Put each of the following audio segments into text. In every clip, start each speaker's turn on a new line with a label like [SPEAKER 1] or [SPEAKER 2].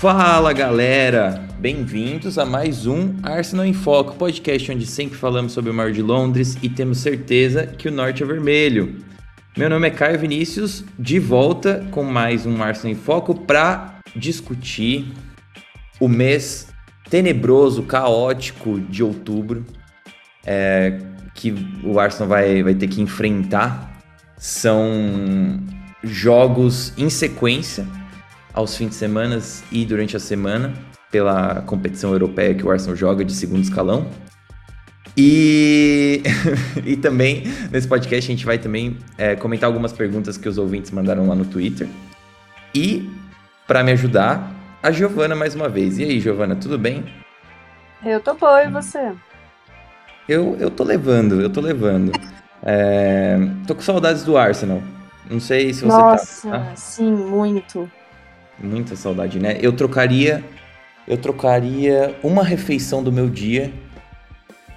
[SPEAKER 1] Fala galera, bem-vindos a mais um Arsenal em Foco, podcast onde sempre falamos sobre o Mar de Londres e temos certeza que o norte é vermelho. Meu nome é Caio Vinícius, de volta com mais um Arsenal em Foco para discutir o mês tenebroso, caótico de outubro é, que o Arsenal vai, vai ter que enfrentar. São jogos em sequência aos fins de semana e durante a semana pela competição europeia que o Arsenal joga de segundo escalão. E, e também nesse podcast a gente vai também é, comentar algumas perguntas que os ouvintes mandaram lá no Twitter. E para me ajudar, a Giovana mais uma vez. E aí, Giovana, tudo bem?
[SPEAKER 2] Eu tô boa, e você?
[SPEAKER 1] Eu, eu tô levando, eu tô levando. É, tô com saudades do Arsenal. Não sei se você
[SPEAKER 2] Nossa,
[SPEAKER 1] tá.
[SPEAKER 2] Nossa, sim, muito.
[SPEAKER 1] Muita saudade, né? Eu trocaria. Eu trocaria uma refeição do meu dia.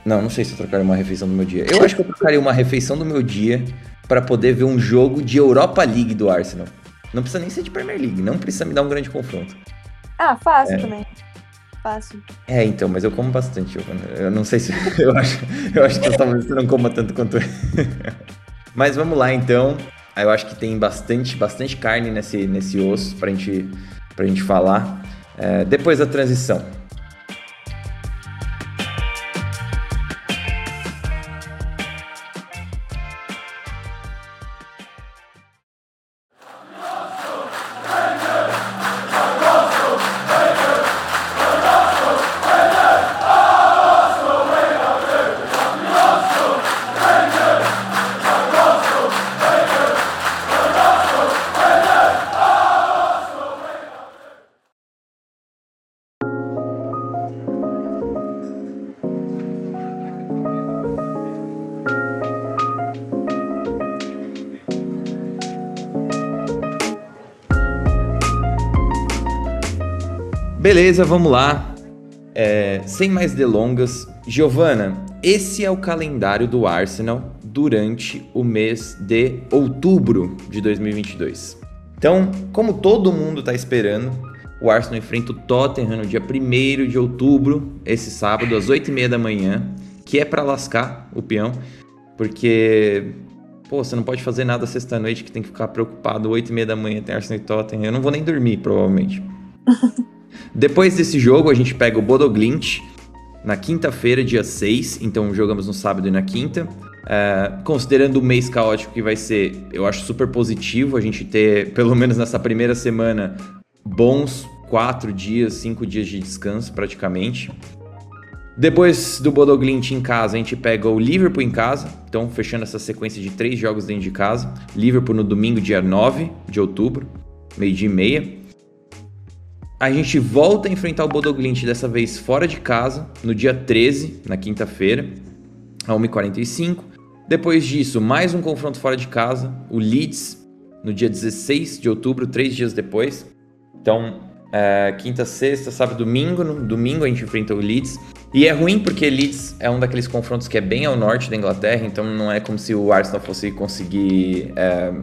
[SPEAKER 1] Não, não sei se eu trocaria uma refeição do meu dia. Eu acho que eu trocaria uma refeição do meu dia para poder ver um jogo de Europa League do Arsenal. Não precisa nem ser de Premier League, não precisa me dar um grande confronto.
[SPEAKER 2] Ah, fácil é. também. Fácil.
[SPEAKER 1] É, então, mas eu como bastante, Giovana. Eu não sei se. Eu acho, eu acho que talvez você não coma tanto quanto eu. mas vamos lá, então. Eu acho que tem bastante, bastante carne nesse, nesse osso pra gente, pra gente falar. É, depois da transição. Beleza, vamos lá. É, sem mais delongas, Giovana, esse é o calendário do Arsenal durante o mês de outubro de 2022. Então, como todo mundo está esperando, o Arsenal enfrenta o Tottenham no dia 1 de outubro, esse sábado, às 8h30 da manhã, que é para lascar o peão, porque pô, você não pode fazer nada sexta-noite que tem que ficar preocupado 8h30 da manhã tem Arsenal e Tottenham. Eu não vou nem dormir, provavelmente. Depois desse jogo, a gente pega o Bodoglint na quinta-feira, dia 6. Então jogamos no sábado e na quinta. Uh, considerando o mês caótico que vai ser, eu acho super positivo a gente ter, pelo menos nessa primeira semana, bons quatro dias, cinco dias de descanso praticamente. Depois do Bodoglint em casa, a gente pega o Liverpool em casa, então fechando essa sequência de três jogos dentro de casa. Liverpool no domingo, dia 9 de outubro, meio-dia e meia. A gente volta a enfrentar o Bodoglint, dessa vez fora de casa, no dia 13, na quinta-feira, a 1h45. Depois disso, mais um confronto fora de casa, o Leeds, no dia 16 de outubro, três dias depois. Então, é, quinta, sexta, sábado, domingo. No domingo a gente enfrenta o Leeds. E é ruim porque Leeds é um daqueles confrontos que é bem ao norte da Inglaterra, então não é como se o Arsenal fosse conseguir é,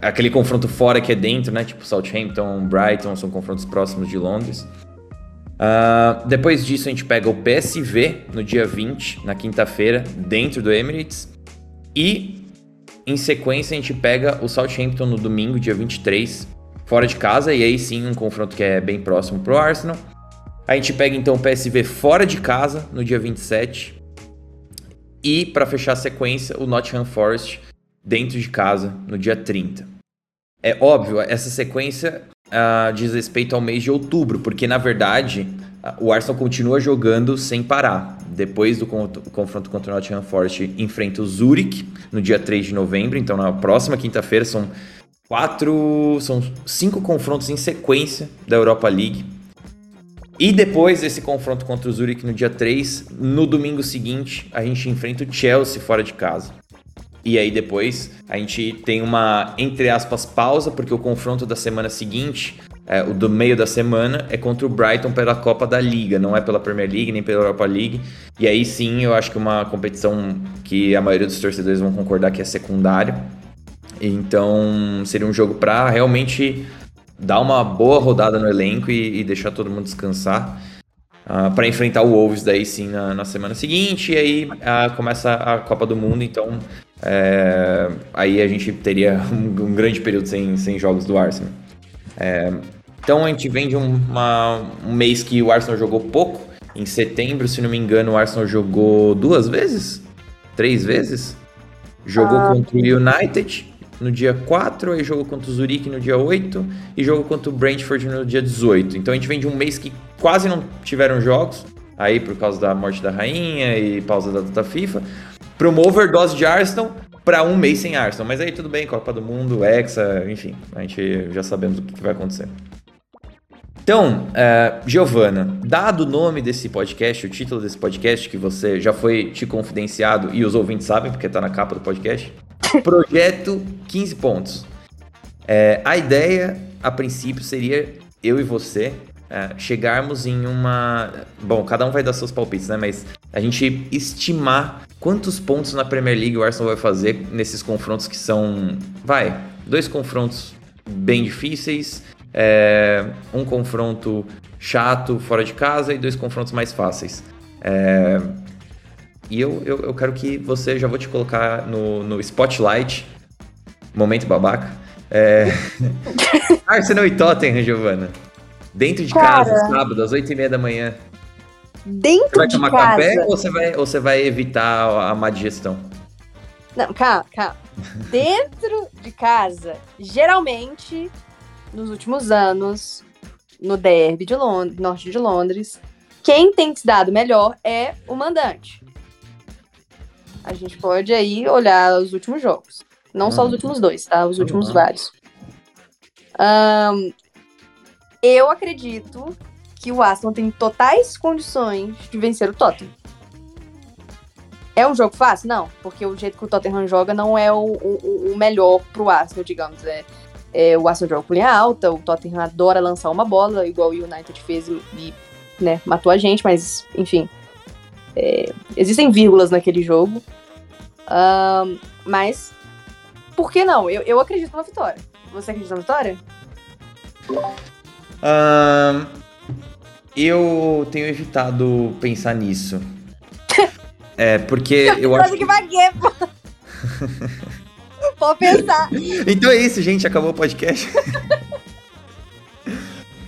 [SPEAKER 1] aquele confronto fora que é dentro, né? Tipo Southampton, Brighton, são confrontos próximos de Londres. Uh, depois disso, a gente pega o PSV no dia 20, na quinta-feira, dentro do Emirates. E em sequência, a gente pega o Southampton no domingo, dia 23, fora de casa. E aí sim, um confronto que é bem próximo pro Arsenal. A gente pega então o PSV fora de casa no dia 27. E para fechar a sequência, o Nottingham Forest dentro de casa no dia 30. É óbvio, essa sequência uh, diz respeito ao mês de outubro, porque na verdade uh, o Arsenal continua jogando sem parar. Depois do confronto contra o Nottingham Forest, enfrenta o Zurich no dia 3 de novembro, então na próxima quinta-feira são quatro, são cinco confrontos em sequência da Europa League. E depois desse confronto contra o Zurich no dia 3, no domingo seguinte, a gente enfrenta o Chelsea fora de casa. E aí depois a gente tem uma, entre aspas, pausa, porque o confronto da semana seguinte, é, o do meio da semana, é contra o Brighton pela Copa da Liga, não é pela Premier League nem pela Europa League. E aí sim eu acho que uma competição que a maioria dos torcedores vão concordar que é secundária. Então seria um jogo para realmente dar uma boa rodada no elenco e, e deixar todo mundo descansar. Uh, para enfrentar o Wolves daí sim na, na semana seguinte, e aí uh, começa a Copa do Mundo, então é, aí a gente teria um, um, grande período sem, sem jogos do Arsenal. É, então a gente vem de uma, um mês que o Arsenal jogou pouco. Em setembro, se não me engano, o Arsenal jogou duas vezes? Três vezes? Jogou ah. contra o United no dia 4, aí jogou contra o Zurique no dia 8 e jogou contra o Brentford no dia 18. Então a gente vem de um mês que quase não tiveram jogos, aí por causa da morte da rainha e pausa da data FIFA, para uma overdose de Arsenal para um mês sem Arsenal. Mas aí tudo bem, Copa do Mundo, Hexa, enfim, a gente já sabemos o que vai acontecer. Então, uh, Giovana, dado o nome desse podcast, o título desse podcast, que você já foi te confidenciado e os ouvintes sabem, porque está na capa do podcast, Projeto 15 pontos. É, a ideia, a princípio, seria eu e você é, chegarmos em uma. Bom, cada um vai dar seus palpites, né? Mas a gente estimar quantos pontos na Premier League o Arsenal vai fazer nesses confrontos que são. Vai, dois confrontos bem difíceis é, um confronto chato fora de casa e dois confrontos mais fáceis. É, e eu, eu, eu, quero que você, já vou te colocar no, no spotlight, momento babaca. É, Arsenal e Tottenham, Giovana. Dentro de Cara, casa, sábado, às 8h30 da manhã.
[SPEAKER 2] Dentro
[SPEAKER 1] você vai tomar
[SPEAKER 2] casa.
[SPEAKER 1] café ou você vai, ou você vai evitar a má digestão?
[SPEAKER 2] Não, calma, calma. Dentro de casa, geralmente nos últimos anos, no derby de Londres, norte de Londres, quem tem se dado melhor é o mandante. A gente pode aí olhar os últimos jogos. Não só os uhum. últimos dois, tá? Os últimos vários. Um, eu acredito que o Aston tem totais condições de vencer o Tottenham. É um jogo fácil? Não, porque o jeito que o Tottenham joga não é o, o, o melhor pro Arsenal, digamos. É, é, o Arsenal joga com linha alta, o Tottenham adora lançar uma bola, igual o United fez e, e né, matou a gente, mas, enfim. É, existem vírgulas naquele jogo. Um, mas, por que não? Eu, eu acredito na vitória. Você acredita na vitória?
[SPEAKER 1] Um, eu tenho evitado pensar nisso. é, porque eu acho.
[SPEAKER 2] Que vaguei, pô. Pode pensar.
[SPEAKER 1] então é isso, gente. Acabou o podcast.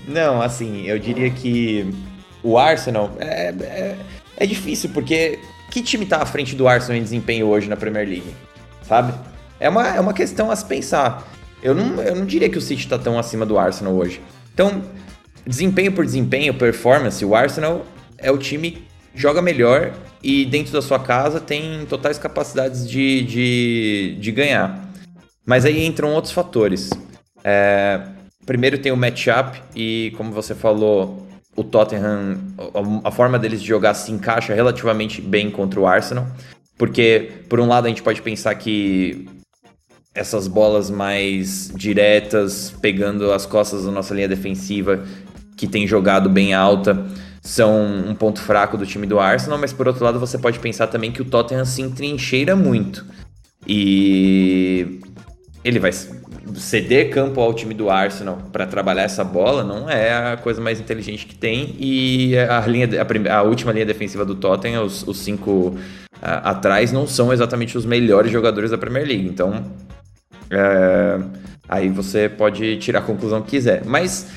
[SPEAKER 1] Não, assim, eu diria que o Arsenal é, é, é, difícil, porque que time tá à frente do Arsenal em desempenho hoje na Premier League? Sabe? É uma, é uma questão a se pensar. Eu não, eu não diria que o City tá tão acima do Arsenal hoje. Então, desempenho por desempenho, performance, o Arsenal é o time que joga melhor e dentro da sua casa tem totais capacidades de, de, de ganhar. Mas aí entram outros fatores. É, primeiro tem o matchup e, como você falou, o Tottenham, a, forma deles de jogar se encaixa relativamente bem contra o Arsenal. Porque, por um lado, a gente pode pensar que essas bolas mais diretas, pegando as costas da nossa linha defensiva, que tem jogado bem alta, são um ponto fraco do time do Arsenal, mas por outro lado você pode pensar também que o Tottenham se entrincheira muito. E ele vai ceder campo ao time do Arsenal para trabalhar essa bola não é a coisa mais inteligente que tem. E a, linha, a, a última linha defensiva do Tottenham, os, os cinco atrás, não são exatamente os melhores jogadores da Premier League. Então, é, aí você pode tirar a conclusão que quiser. Mas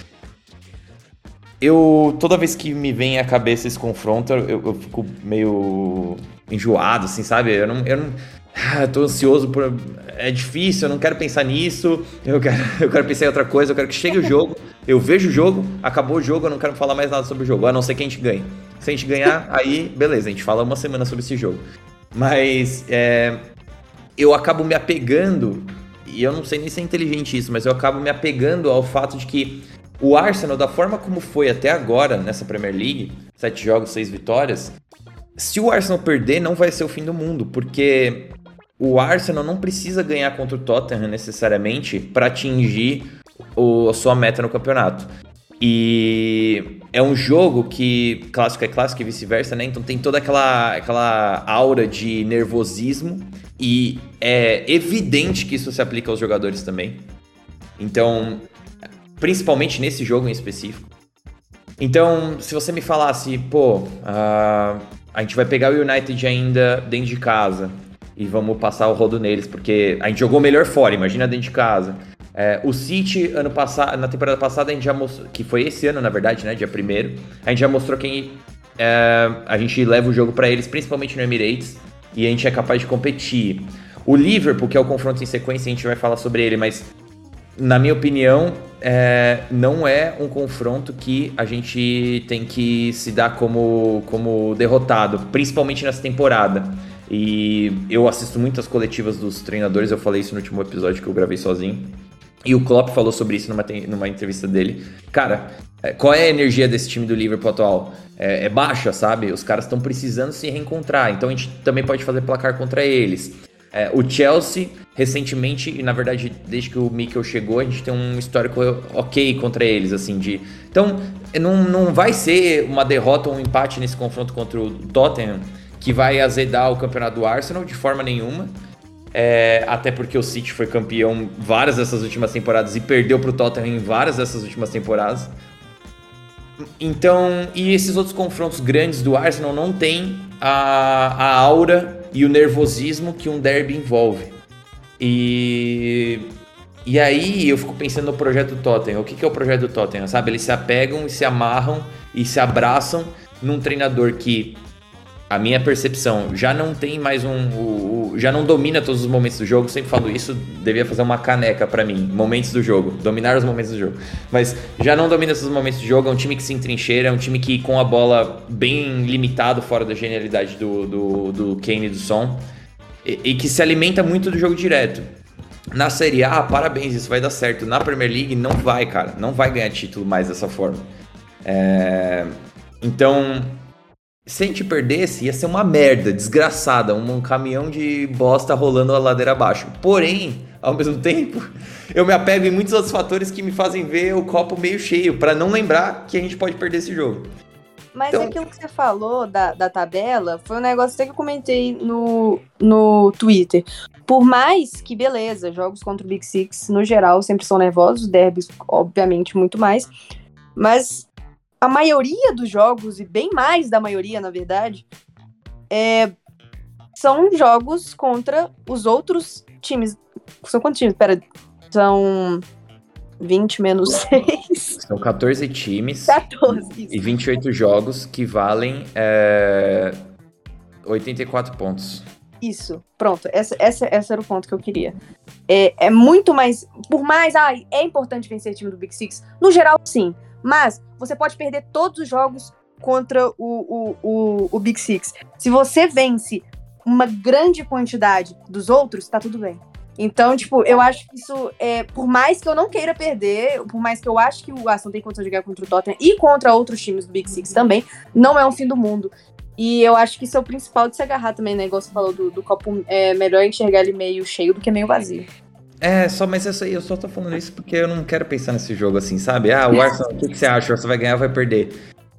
[SPEAKER 1] eu toda vez que me vem à cabeça esse confronto, eu, eu fico meio enjoado, assim, sabe? Eu não, eu não ah, tô ansioso por. É difícil, eu não quero pensar nisso, eu quero, eu quero pensar em outra coisa, eu quero que chegue o jogo, eu vejo o jogo, acabou o jogo, eu não quero falar mais nada sobre o jogo, a não ser que a gente ganhe. Se a gente ganhar, aí, beleza, a gente fala uma semana sobre esse jogo. Mas é, eu acabo me apegando, e eu não sei nem se é inteligente isso, mas eu acabo me apegando ao fato de que o Arsenal, da forma como foi até agora nessa Premier League, sete jogos, seis vitórias, se o Arsenal perder, não vai ser o fim do mundo, porque o Arsenal não precisa ganhar contra o Tottenham necessariamente para atingir o, a sua meta no campeonato. E é um jogo que clássico é clássico e vice-versa, né? Então tem toda aquela, aquela aura de nervosismo e é evidente que isso se aplica aos jogadores também. Então, principalmente nesse jogo em específico. Então, se você me falasse, pô, uh, a gente vai pegar o United ainda dentro de casa e vamos passar o rodo neles, porque a gente jogou melhor fora, imagina dentro de casa. É, o City, ano passado, na temporada passada, a gente já mostrou, que foi esse ano, na verdade, né, dia primeiro, a gente já mostrou quem é, a gente leva o jogo para eles, principalmente no Emirates, e a gente é capaz de competir. O Liverpool, que é o confronto em sequência, a gente vai falar sobre ele, mas na minha opinião, é, não é um confronto que a gente tem que se dar como, como derrotado, principalmente nessa temporada. E eu assisto muitas coletivas dos treinadores, eu falei isso no último episódio que eu gravei sozinho. E o Klopp falou sobre isso numa, numa entrevista dele. Cara, é, qual é a energia desse time do Liverpool atual? É, é baixa, sabe? Os caras estão precisando se reencontrar, então a gente também pode fazer placar contra eles. É, o Chelsea, recentemente, e na verdade, desde que o Mikel chegou, a gente tem um histórico ok contra eles, assim, de... Então, não, não vai ser uma derrota ou um empate nesse confronto contra o Tottenham que vai azedar o campeonato do Arsenal de forma nenhuma. É, até porque o City foi campeão várias dessas últimas temporadas e perdeu para o Tottenham em várias dessas últimas temporadas. Então, e esses outros confrontos grandes do Arsenal não tem a, a aura e o nervosismo que um derby envolve. E, e aí eu fico pensando no projeto Tottenham. O que, que é o projeto Tottenham? Sabe? Eles se apegam e se amarram e se abraçam num treinador que a minha percepção já não tem mais um. O, o, já não domina todos os momentos do jogo. Sempre falo isso, devia fazer uma caneca para mim. Momentos do jogo. Dominar os momentos do jogo. Mas já não domina esses momentos do jogo. É um time que se entrincheira, é um time que com a bola bem limitado, fora da genialidade do, do, do Kane e do Son. E, e que se alimenta muito do jogo direto. Na Série A, parabéns, isso vai dar certo. Na Premier League, não vai, cara. Não vai ganhar título mais dessa forma. É... Então, se a gente perdesse, ia ser uma merda, desgraçada, um, um caminhão de bosta rolando a ladeira abaixo. Porém, ao mesmo tempo, eu me apego em muitos outros fatores que me fazem ver o copo meio cheio, para não lembrar que a gente pode perder esse jogo.
[SPEAKER 2] Mas então... aquilo que você falou da, da tabela foi um negócio que eu comentei no, no Twitter. Por mais que, beleza, jogos contra o Big Six, no geral, sempre são nervosos, derbys, obviamente, muito mais. Mas a maioria dos jogos, e bem mais da maioria, na verdade, é, são jogos contra os outros times. São quantos times? Pera, são 20 menos 6.
[SPEAKER 1] São 14 times.
[SPEAKER 2] 14. Isso.
[SPEAKER 1] E 28 jogos que valem é, 84 pontos.
[SPEAKER 2] Isso, pronto. Essa, essa, essa era o ponto que eu queria. É, é muito mais. Por mais. Ai, é importante vencer o time do Big Six. No geral, sim. Mas você pode perder todos os jogos contra o, o, o, o Big Six. Se você vence uma grande quantidade dos outros, tá tudo bem. Então, tipo, eu acho que isso, é, por mais que eu não queira perder, por mais que eu acho que o Aston tem condição de jogar contra o Tottenham e contra outros times do Big Six também, não é um fim do mundo. E eu acho que isso é o principal de se agarrar também, né? Igual você falou do, do copo, é melhor enxergar ele meio cheio do que meio vazio.
[SPEAKER 1] É, só, mas essa aí, eu só tô falando isso porque eu não quero pensar nesse jogo assim, sabe? Ah, o Arsenal, o que, que você acha? O Arsenal vai ganhar ou vai perder?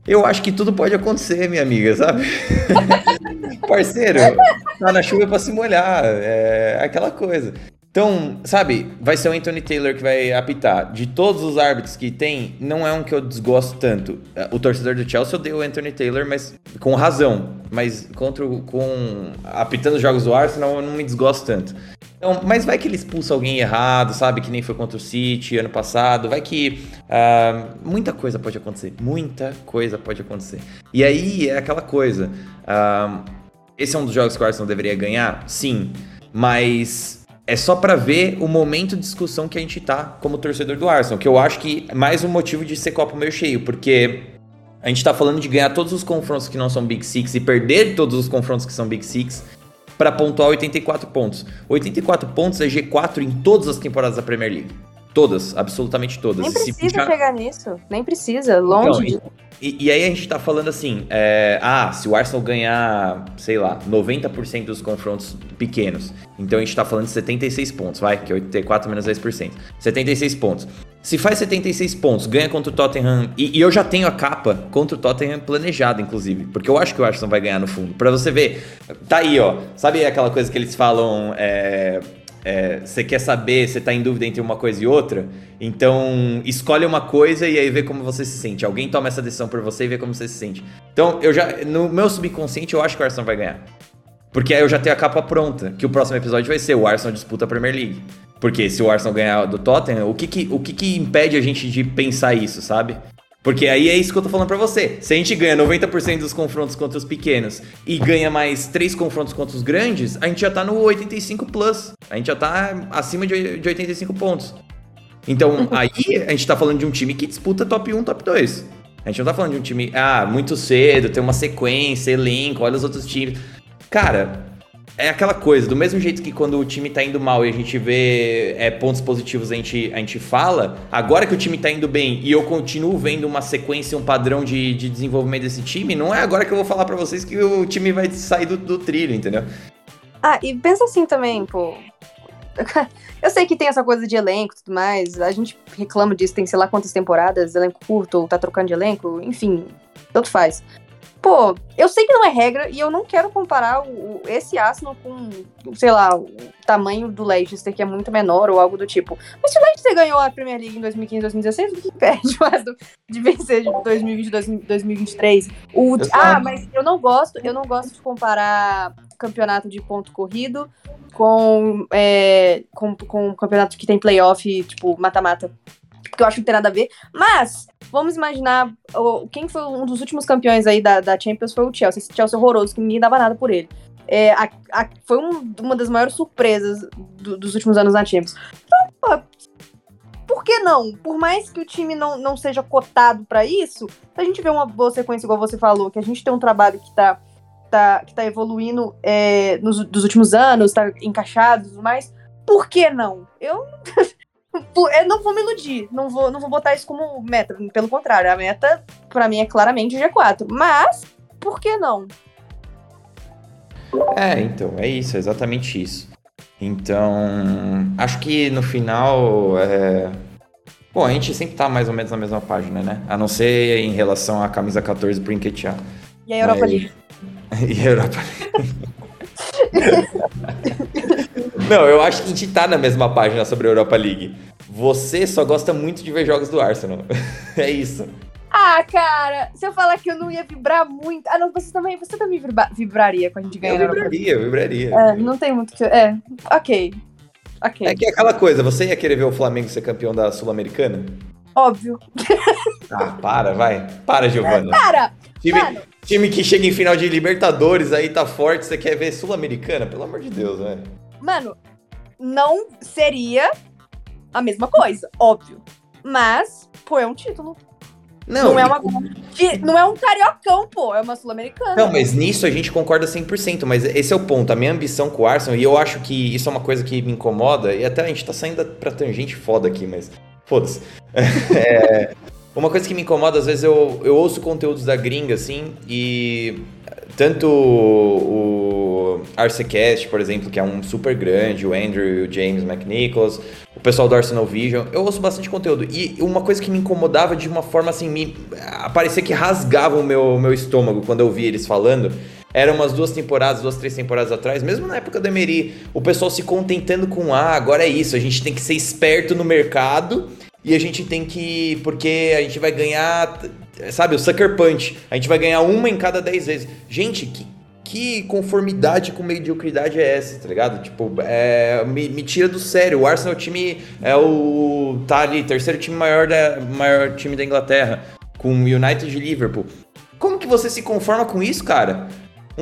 [SPEAKER 1] Eu acho que tudo pode acontecer, minha amiga, sabe? Parceiro, tá na chuva pra se molhar, é aquela coisa. Então, sabe, vai ser o Anthony Taylor que vai apitar. De todos os árbitros que tem, não é um que eu desgosto tanto. O torcedor do Chelsea odeia o Anthony Taylor, mas com razão. Mas contra com apitando os jogos do Arsenal, eu não me desgosto tanto. Então, mas vai que ele expulsa alguém errado, sabe? Que nem foi contra o City ano passado. Vai que uh, muita coisa pode acontecer. Muita coisa pode acontecer. E aí é aquela coisa. Uh, esse é um dos jogos que o Arsenal deveria ganhar? Sim. Mas é só para ver o momento de discussão que a gente tá como torcedor do Arsenal, que eu acho que é mais um motivo de ser copo meio cheio, porque a gente tá falando de ganhar todos os confrontos que não são Big Six e perder todos os confrontos que são Big Six para pontuar 84 pontos. 84 pontos é G4 em todas as temporadas da Premier League. Todas, absolutamente todas.
[SPEAKER 2] Nem precisa Se... chegar nisso, nem precisa, longe então, de...
[SPEAKER 1] E, e, aí a gente tá falando assim, é, ah, se o Arsenal ganhar, sei lá, 90% dos confrontos pequenos, então a gente tá falando de 76 pontos, vai, que é 84 menos 10%. 76 pontos. Se faz 76 pontos, ganha contra o Tottenham, e, e, eu já tenho a capa contra o Tottenham planejada, inclusive, porque eu acho que o Arsenal vai ganhar no fundo. Para você ver, tá aí, ó, sabe aquela coisa que eles falam, é, é, você quer saber, você tá em dúvida entre uma coisa e outra, então escolhe uma coisa e aí vê como você se sente. Alguém toma essa decisão por você e vê como você se sente. Então, eu já, no meu subconsciente, eu acho que o Arsenal vai ganhar. Porque aí eu já tenho a capa pronta, que o próximo episódio vai ser o Arsenal disputa a Premier League. Porque se o Arsenal ganhar do Tottenham, o que que, o que que impede a gente de pensar isso, sabe? Porque aí é isso que eu tô falando pra você. Se a gente ganha 90% dos confrontos contra os pequenos e ganha mais 3 confrontos contra os grandes, a gente já tá no 85 plus. A gente já tá acima de, de 85 pontos. Então, aí a gente tá falando de um time que disputa top 1, top 2. A gente não tá falando de um time, ah, muito cedo, tem uma sequência, elenco, olha os outros times. Cara, é aquela coisa, do mesmo jeito que quando o time tá indo mal e a gente vê é, pontos positivos, a gente, a gente fala, agora que o time tá indo bem e eu continuo vendo uma sequência, um padrão de, de desenvolvimento desse time, não é agora que eu vou falar para vocês que o time vai sair do, do trilho, entendeu?
[SPEAKER 2] Ah, e pensa assim também, pô. Eu sei que tem essa coisa de elenco e tudo mais, a gente reclama disso, tem sei lá quantas temporadas, elenco curto, ou tá trocando de elenco, enfim, tanto faz. Pô, eu sei que não é regra e eu não quero comparar o, esse Arsenal com, sei lá, o tamanho do Leicester, que é muito menor ou algo do tipo. Mas se o Leicester ganhou a Premier League em 2015, 2016, o que impede mais do, de vencer de 2020, 2023? O, ah, mas eu não gosto, eu não gosto de comparar campeonato de ponto corrido com, é, com, com um campeonato que tem playoff, tipo, mata-mata porque eu acho que não tem nada a ver. Mas, vamos imaginar, quem foi um dos últimos campeões aí da, da Champions foi o Chelsea. Esse Chelsea horroroso, que ninguém dava nada por ele. É, a, a, foi um, uma das maiores surpresas do, dos últimos anos na Champions. Então, por que não? Por mais que o time não, não seja cotado para isso, a gente vê uma boa sequência, igual você falou, que a gente tem um trabalho que tá, tá, que tá evoluindo é, nos dos últimos anos, tá encaixado e tudo mais, por que não? Eu eu não vou me iludir, não vou, não vou botar isso como meta. Pelo contrário, a meta, para mim, é claramente G4. Mas, por que não?
[SPEAKER 1] É, então, é isso, é exatamente isso. Então, acho que no final. É... Bom, a gente sempre tá mais ou menos na mesma página, né? A não ser em relação à camisa 14 pro Enquetear.
[SPEAKER 2] E a Europa Mas... League.
[SPEAKER 1] e a Europa League. Não, eu acho que a gente tá na mesma página sobre a Europa League. Você só gosta muito de ver jogos do Arsenal. é isso.
[SPEAKER 2] Ah, cara, se eu falar que eu não ia vibrar muito. Ah, não, você também, você também vibra... vibraria quando a gente ganhar.
[SPEAKER 1] Eu vibraria, eu vibraria.
[SPEAKER 2] É, não tem muito que. É, ok. Ok.
[SPEAKER 1] É que é aquela coisa, você ia querer ver o Flamengo ser campeão da Sul-Americana?
[SPEAKER 2] Óbvio.
[SPEAKER 1] Ah, para, vai. Para, Giovana.
[SPEAKER 2] Para!
[SPEAKER 1] Time, time que chega em final de Libertadores aí tá forte, você quer ver Sul-Americana? Pelo amor de Deus, velho.
[SPEAKER 2] Mano, não seria a mesma coisa, óbvio. Mas, pô, é um título. Não, não é, uma, não é um cariocão, pô, é uma sul-americana.
[SPEAKER 1] Não, mas nisso a gente concorda 100%, mas esse é o ponto. A minha ambição com o Arsenal, e eu acho que isso é uma coisa que me incomoda, e até a gente tá saindo pra tangente foda aqui, mas foda-se. é, uma coisa que me incomoda, às vezes eu, eu ouço conteúdos da gringa, assim, e tanto o Arcecast, por exemplo, que é um super grande, o Andrew, o James McNicholas, o pessoal do Arsenal Vision, eu ouço bastante conteúdo. E uma coisa que me incomodava de uma forma assim, me parecia que rasgava o meu, meu estômago quando eu via eles falando. Eram umas duas temporadas, duas, três temporadas atrás, mesmo na época do Emery, o pessoal se contentando com, ah, agora é isso, a gente tem que ser esperto no mercado e a gente tem que. Porque a gente vai ganhar sabe, o Sucker Punch. A gente vai ganhar uma em cada 10 vezes. Gente, que, que conformidade com mediocridade é essa, tá ligado? Tipo, é, me, me, tira do sério. O Arsenal é o time é o tá ali, terceiro time maior da maior time da Inglaterra, com o United e Liverpool. Como que você se conforma com isso, cara?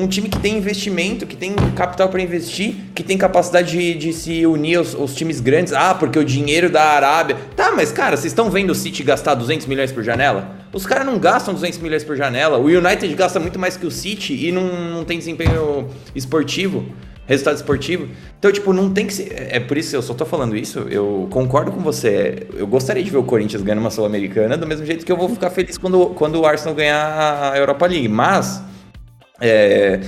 [SPEAKER 1] Um time que tem investimento, que tem capital para investir, que tem capacidade de, de se unir aos, aos, times grandes. Ah, porque o dinheiro da Arábia. Tá, mas cara, vocês estão vendo o City gastar 200 milhões por janela? Os caras não gastam 200 milhões por janela. O United gasta muito mais que o City e não, não tem desempenho esportivo, resultado esportivo. Então, tipo, não tem que ser. É por isso que eu só tô falando isso. Eu concordo com você. Eu gostaria de ver o Corinthians ganhando uma Sul-Americana, do mesmo jeito que eu vou ficar feliz quando, quando o Arsenal ganhar a Europa League. Mas. É,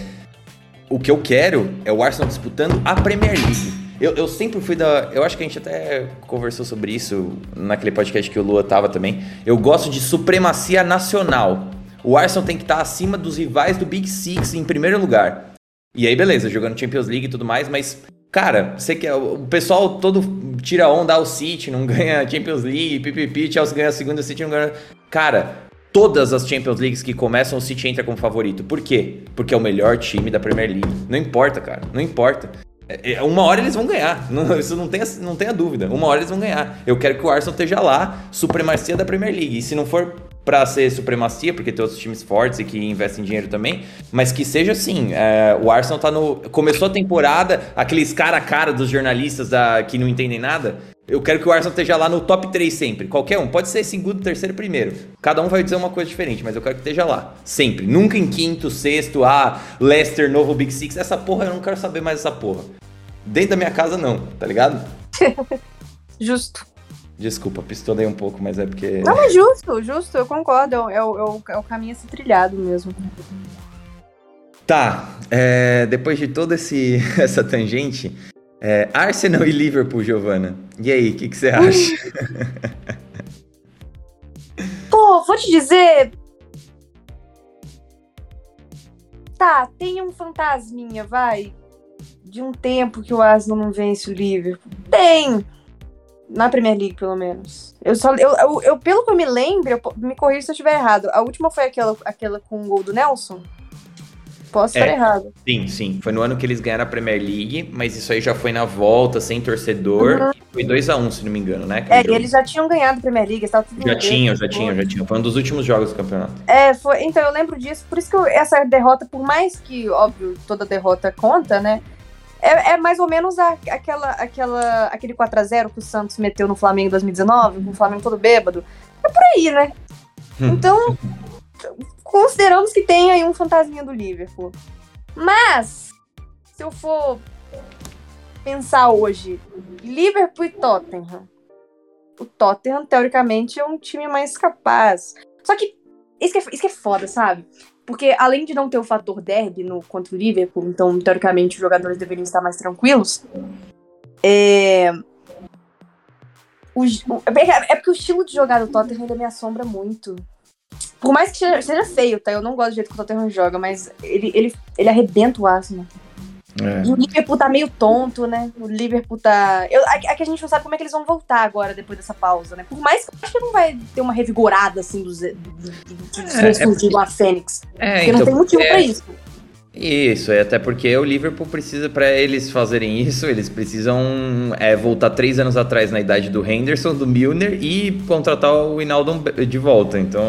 [SPEAKER 1] o que eu quero é o Arsenal disputando a Premier League. Eu, eu sempre fui da. Eu acho que a gente até conversou sobre isso naquele podcast que o Lua tava também. Eu gosto de supremacia nacional. O Arsenal tem que estar tá acima dos rivais do Big Six em primeiro lugar. E aí, beleza, jogando Champions League e tudo mais, mas Cara, você quer. O pessoal todo tira onda ao City, não ganha Champions League, pipipi, Chelsea ganha a segunda, City não ganha. Cara, todas as Champions Leagues que começam, o City entra como favorito. Por quê? Porque é o melhor time da Premier League. Não importa, cara. Não importa. É, é, uma hora eles vão ganhar. Isso não tenha, não tenha dúvida. Uma hora eles vão ganhar. Eu quero que o Arsenal esteja lá, supremacia da Premier League. E se não for para ser supremacia, porque tem outros times fortes e que investem dinheiro também, mas que seja assim. É, o Arsenal tá no. Começou a temporada, aqueles cara a cara dos jornalistas da, que não entendem nada. Eu quero que o Arsenal esteja lá no top 3 sempre. Qualquer um. Pode ser segundo, terceiro, primeiro. Cada um vai dizer uma coisa diferente, mas eu quero que esteja lá. Sempre. Nunca em quinto, sexto, ah, Leicester, novo Big Six. Essa porra eu não quero saber mais dessa porra. Dentro da minha casa, não, tá ligado?
[SPEAKER 2] Justo.
[SPEAKER 1] Desculpa, pistolei um pouco, mas é porque.
[SPEAKER 2] Não, é justo, justo, eu concordo. É, é, o, é o caminho a ser trilhado mesmo.
[SPEAKER 1] Tá, é, depois de toda essa tangente, é, Arsenal e Liverpool, Giovana. E aí, o que, que, você acha?
[SPEAKER 2] Pô, vou te dizer. Tá, tem um fantasminha, vai de um tempo que o Arsenal não vence o Liverpool. Tem! Na Premier League, pelo menos. Eu só. Eu, eu, eu pelo que eu me lembro, eu, me corrija se eu estiver errado. A última foi aquela, aquela com o gol do Nelson? Posso estar é, errado.
[SPEAKER 1] Sim, sim. Foi no ano que eles ganharam a Premier League, mas isso aí já foi na volta, sem torcedor. Uhum. Foi 2x1, um, se não me engano, né?
[SPEAKER 2] É, e eles já tinham ganhado a Premier League.
[SPEAKER 1] Já tinham, já tinham, já tinham. Foi um dos últimos jogos do campeonato.
[SPEAKER 2] É, foi, então eu lembro disso. Por isso que eu, essa derrota, por mais que, óbvio, toda derrota conta, né? É, é mais ou menos a, aquela, aquela, aquele 4x0 que o Santos meteu no Flamengo em 2019, com o Flamengo todo bêbado. É por aí, né? Hum. Então, consideramos que tem aí um fantasminha do Liverpool. Mas, se eu for pensar hoje, Liverpool e Tottenham. O Tottenham, teoricamente, é um time mais capaz. Só que isso que é, isso que é foda, sabe? Porque além de não ter o fator derby no, contra o Liverpool, então, teoricamente, os jogadores deveriam estar mais tranquilos. É... O, é, é porque o estilo de jogar do Tottenham ainda me assombra muito. Por mais que seja, feio, tá? Eu não gosto do jeito que o Tottenham joga, mas ele, ele, ele arrebenta o Arsenal. É. E o Liverpool tá meio tonto, né? O Liverpool tá. Eu, aqui a gente não sabe como é que eles vão voltar agora, depois dessa pausa, né? Por mais que eu acho que não vai ter uma revigorada, assim, dos, do, do, é, é a Fênix. É, porque então, não tem motivo é... pra isso.
[SPEAKER 1] Isso, é até porque o Liverpool precisa, para eles fazerem isso, eles precisam é, voltar três anos atrás na idade do Henderson, do Milner e contratar o Inaldo de volta. Então,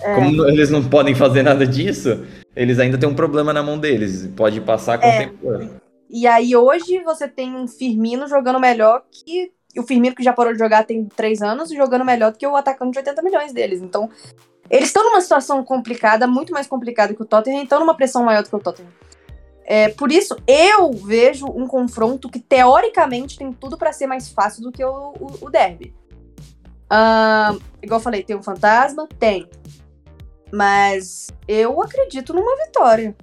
[SPEAKER 1] é. como eles não podem fazer nada disso, eles ainda têm um problema na mão deles. Pode passar com é. o tempo.
[SPEAKER 2] E aí hoje você tem um Firmino jogando melhor que. O Firmino que já parou de jogar tem três anos, jogando melhor do que o atacante de 80 milhões deles. Então, eles estão numa situação complicada, muito mais complicada que o Tottenham, estão numa pressão maior do que o Tottenham. É, por isso, eu vejo um confronto que, teoricamente, tem tudo para ser mais fácil do que o, o, o derby. Uh, igual eu falei, tem um fantasma? Tem. Mas eu acredito numa vitória.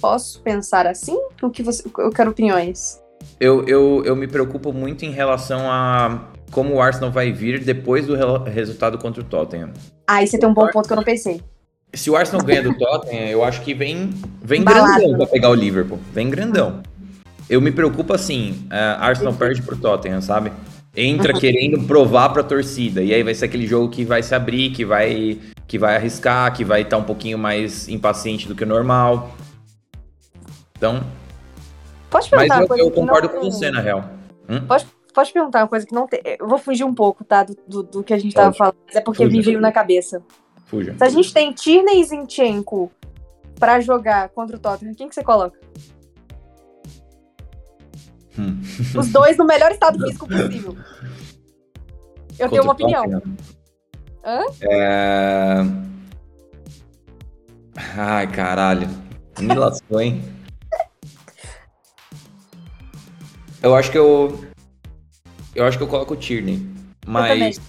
[SPEAKER 2] Posso pensar assim? O que você, eu quero opiniões.
[SPEAKER 1] Eu, eu, eu me preocupo muito em relação a como o Arsenal vai vir depois do resultado contra o Tottenham.
[SPEAKER 2] Aí você tem um bom ponto que eu não pensei.
[SPEAKER 1] Se o Arsenal ganha do Tottenham, eu acho que vem, vem grandão pra pegar o Liverpool. Vem grandão. Eu me preocupo assim, uh, Arsenal perde pro Tottenham, sabe? Entra querendo provar pra torcida. E aí vai ser aquele jogo que vai se abrir, que vai que vai arriscar, que vai estar tá um pouquinho mais impaciente do que o normal. Então.
[SPEAKER 2] Pode perguntar
[SPEAKER 1] Mas eu, eu concordo com você, na real.
[SPEAKER 2] Hum? Pode, pode perguntar uma coisa que não tem. Eu vou fugir um pouco, tá? Do, do, do que a gente tava falando. É porque Fuja. me veio na cabeça.
[SPEAKER 1] Fuja.
[SPEAKER 2] Se a gente tem Tierney e Zinchenko pra jogar contra o Tottenham, quem que você coloca? Hum. Os dois no melhor estado físico possível. Eu contra tenho uma opinião.
[SPEAKER 1] Hã? É... Ai, caralho. Me lascou, hein? Eu acho que eu. Eu acho que eu coloco o Tierney. Mas.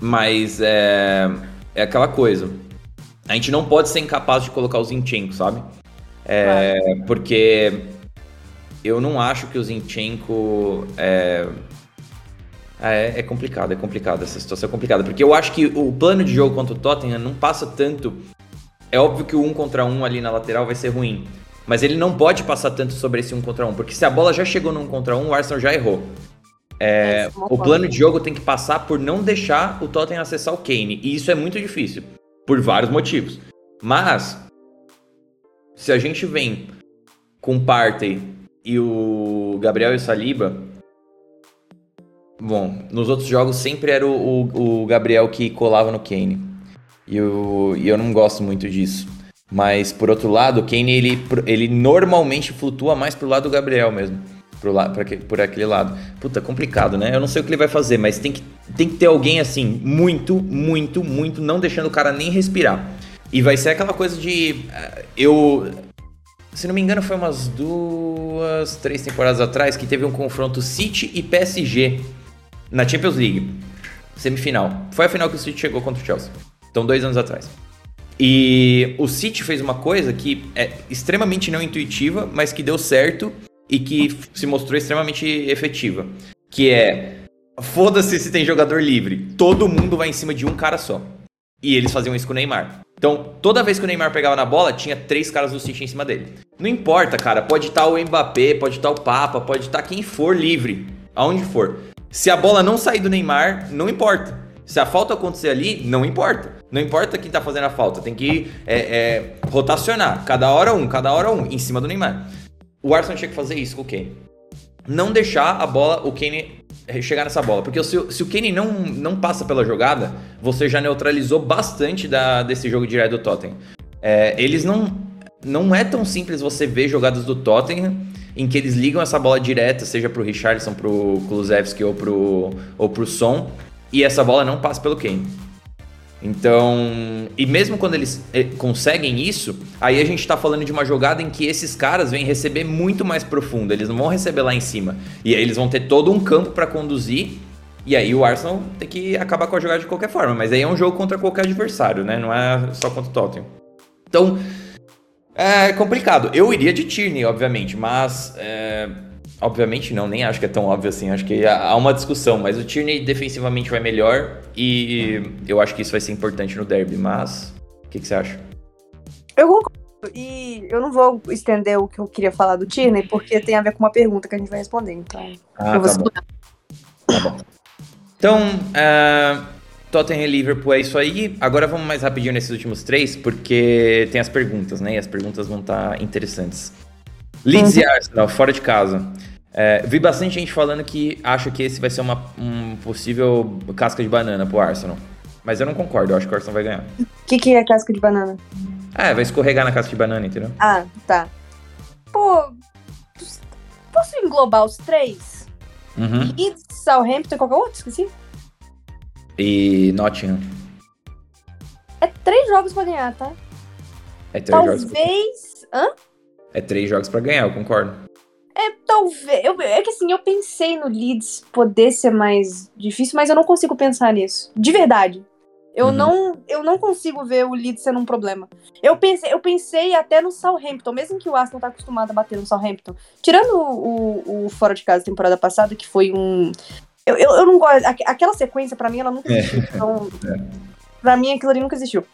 [SPEAKER 1] Mas é. É aquela coisa. A gente não pode ser incapaz de colocar o Zinchenko, sabe? É, Porque eu não acho que o Zinchenko. É, é, é complicado, é complicado. Essa situação é complicada. Porque eu acho que o plano de jogo contra o Tottenham não passa tanto. É óbvio que o um contra um ali na lateral vai ser ruim. Mas ele não pode passar tanto sobre esse um contra um, porque se a bola já chegou no um contra um, o Arsenal já errou. É,
[SPEAKER 2] É,
[SPEAKER 1] o plano de jogo tem que passar por não deixar o Tottenham acessar o Kane. E isso é muito difícil, por vários motivos. Mas, se a gente vem com Partey e o Gabriel e o Saliba. Bom, nos outros jogos sempre era o, o, o Gabriel que colava no Kane. E eu, e eu não gosto muito disso. Mas, por outro lado, o Kane, ele, ele normalmente flutua mais pro lado do Gabriel mesmo. Pro la, pra, por aquele lado. Puta, complicado, né? Eu não sei o que ele vai fazer, mas tem que, tem que ter alguém assim, muito, muito, muito, não deixando o cara nem respirar. E vai ser aquela coisa de. eh, Eu. Se não me engano, foi umas duas, três temporadas atrás que teve um confronto City e PSG na Champions League. Semifinal. Foi a final que o City chegou contra o Chelsea. Então, dois anos atrás. E o City fez uma coisa que é extremamente não intuitiva, mas que deu certo e que se mostrou extremamente efetiva. Que é. Foda-se se tem jogador livre. Todo mundo vai em cima de um cara só. E eles faziam isso com o Neymar. Então, toda vez que o Neymar pegava na bola, tinha três caras do City em cima dele. Não importa, cara. Pode estar o Mbappé, pode estar o Papa, pode estar quem for livre. Aonde for. Se a bola não sair do Neymar, não importa. Se a falta acontecer ali, não importa. Não importa quem tá fazendo a falta. Tem que é, é, rotacionar. Cada hora um, cada hora um, em cima do Neymar. O Arsenal tinha que fazer isso com o Kane. Não deixar a bola, o Kane chegar nessa bola. Porque se, se o Kane não, não passa pela jogada, você já neutralizou bastante da, desse jogo direto do Tottenham. É, eles não. Não é tão simples você ver jogadas do Tottenham em que eles ligam essa bola direta, seja pro Richardson, pro Kulusevski ou pro, ou pro Son, e essa bola não passa pelo Kane. Então, e mesmo quando eles eh, conseguem isso, aí a gente tá falando de uma jogada em que esses caras vêm receber muito mais profundo, eles não vão receber lá em cima. E aí eles vão ter todo um campo para conduzir, e aí o Arsenal tem que acabar com a jogada de qualquer forma, mas aí é um jogo contra qualquer adversário, né? Não é só contra o Tottenham. Então, é complicado. Eu iria de Tierney, obviamente, mas é, Obviamente não, nem acho que é tão óbvio assim. Acho que há uma discussão, mas o Tierney defensivamente vai melhor e eu acho que isso vai ser importante no derby. Mas o que, que você acha?
[SPEAKER 2] Eu concordo. E eu não vou estender o que eu queria falar do Tierney, porque tem a ver com uma pergunta que a gente vai responder. Então,
[SPEAKER 1] Ah,
[SPEAKER 2] eu vou
[SPEAKER 1] tá bom. Tá bom. Então, uh, Tottenham e Liverpool é isso aí. Agora vamos mais rapidinho nesses últimos três, porque tem as perguntas, né? E as perguntas vão estar interessantes. Leeds e Arsenal, fora de casa. É, vi bastante gente falando que acha que esse vai ser uma um possível casca de banana pro Arsenal. Mas eu não concordo, eu acho que o Arsenal vai ganhar.
[SPEAKER 2] O que, que é casca de banana?
[SPEAKER 1] É, vai escorregar na casca de banana, entendeu?
[SPEAKER 2] Ah, tá. Pô, posso englobar os três?
[SPEAKER 1] Uhum.
[SPEAKER 2] Leeds, Southampton e qualquer outro? Esqueci.
[SPEAKER 1] E Nottingham.
[SPEAKER 2] É três jogos pra ganhar, tá?
[SPEAKER 1] É três, jogos,
[SPEAKER 2] Talvez. Hã?
[SPEAKER 1] é três jogos pra ganhar, eu concordo.
[SPEAKER 2] É, talvez. Eu, é que assim, eu pensei no Leeds poder ser mais difícil, mas eu não consigo pensar nisso. De verdade. Eu,
[SPEAKER 1] Uhum.
[SPEAKER 2] não, eu não consigo ver o Leeds sendo um problema. Eu pensei, eu pensei até no Southampton, mesmo que o Arsenal tá acostumado a bater no Southampton. Tirando o, o, o fora de casa temporada passada, que foi um. Eu, eu, eu não gosto. aqu- Aquela sequência, pra mim, ela nunca existiu. Então, pra mim, aquilo ali nunca existiu.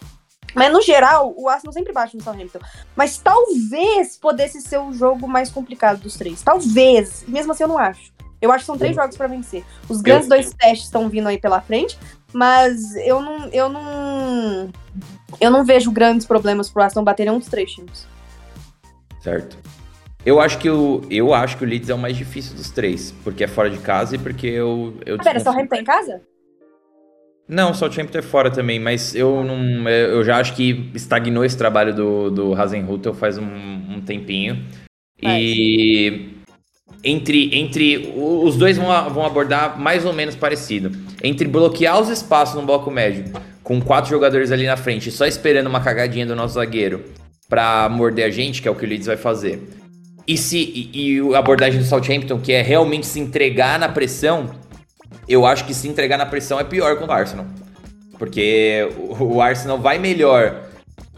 [SPEAKER 2] Mas no geral, o Arsenal sempre bate no Southampton. Mas talvez pudesse ser o jogo mais complicado dos três. Talvez. Mesmo assim, eu não acho. Eu acho que são três jogos pra vencer. Os grandes dois testes estão vindo aí pela frente, mas eu não, eu não, eu não vejo grandes problemas pro Arsenal bater nenhum dos três times.
[SPEAKER 1] Certo. Eu acho que o, eu acho que o Leeds é o mais difícil dos três, porque é fora de casa e porque eu. eu
[SPEAKER 2] Ah, pera,
[SPEAKER 1] desconfio-
[SPEAKER 2] Southampton tá em casa?
[SPEAKER 1] Não, o Southampton é fora também, mas eu não. Eu já acho que estagnou esse trabalho do, do Hasenhutel faz um, um tempinho. E entre, entre. Os dois vão, vão abordar mais ou menos parecido. Entre bloquear os espaços no bloco médio, com quatro jogadores ali na frente, só esperando uma cagadinha do nosso zagueiro pra morder a gente, que é o que o Leeds vai fazer. E, se, e, e a abordagem do Southampton, que é realmente se entregar na pressão, eu acho que se entregar na pressão é pior contra o Arsenal. Porque o, Arsenal vai melhor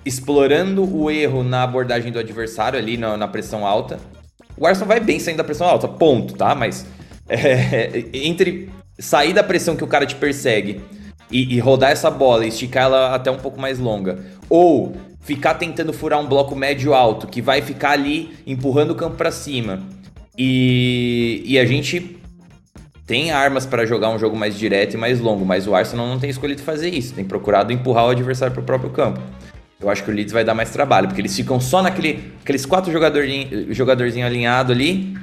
[SPEAKER 1] explorando o erro na abordagem do adversário ali na, na pressão alta. O Arsenal vai bem saindo da pressão alta, ponto, tá? Mas é, entre sair da pressão que o cara te persegue e, e rodar essa bola e esticar ela até um pouco mais longa, ou ficar tentando furar um bloco médio alto, que vai ficar ali empurrando o campo para cima, e, e a gente tem armas para jogar um jogo mais direto e mais longo, mas o Arsenal não tem escolhido fazer isso, tem procurado empurrar o adversário para o próprio campo. Eu acho que o Leeds vai dar mais trabalho, porque eles ficam só naquele aqueles quatro jogadorzinhos jogadorzinho alinhado ali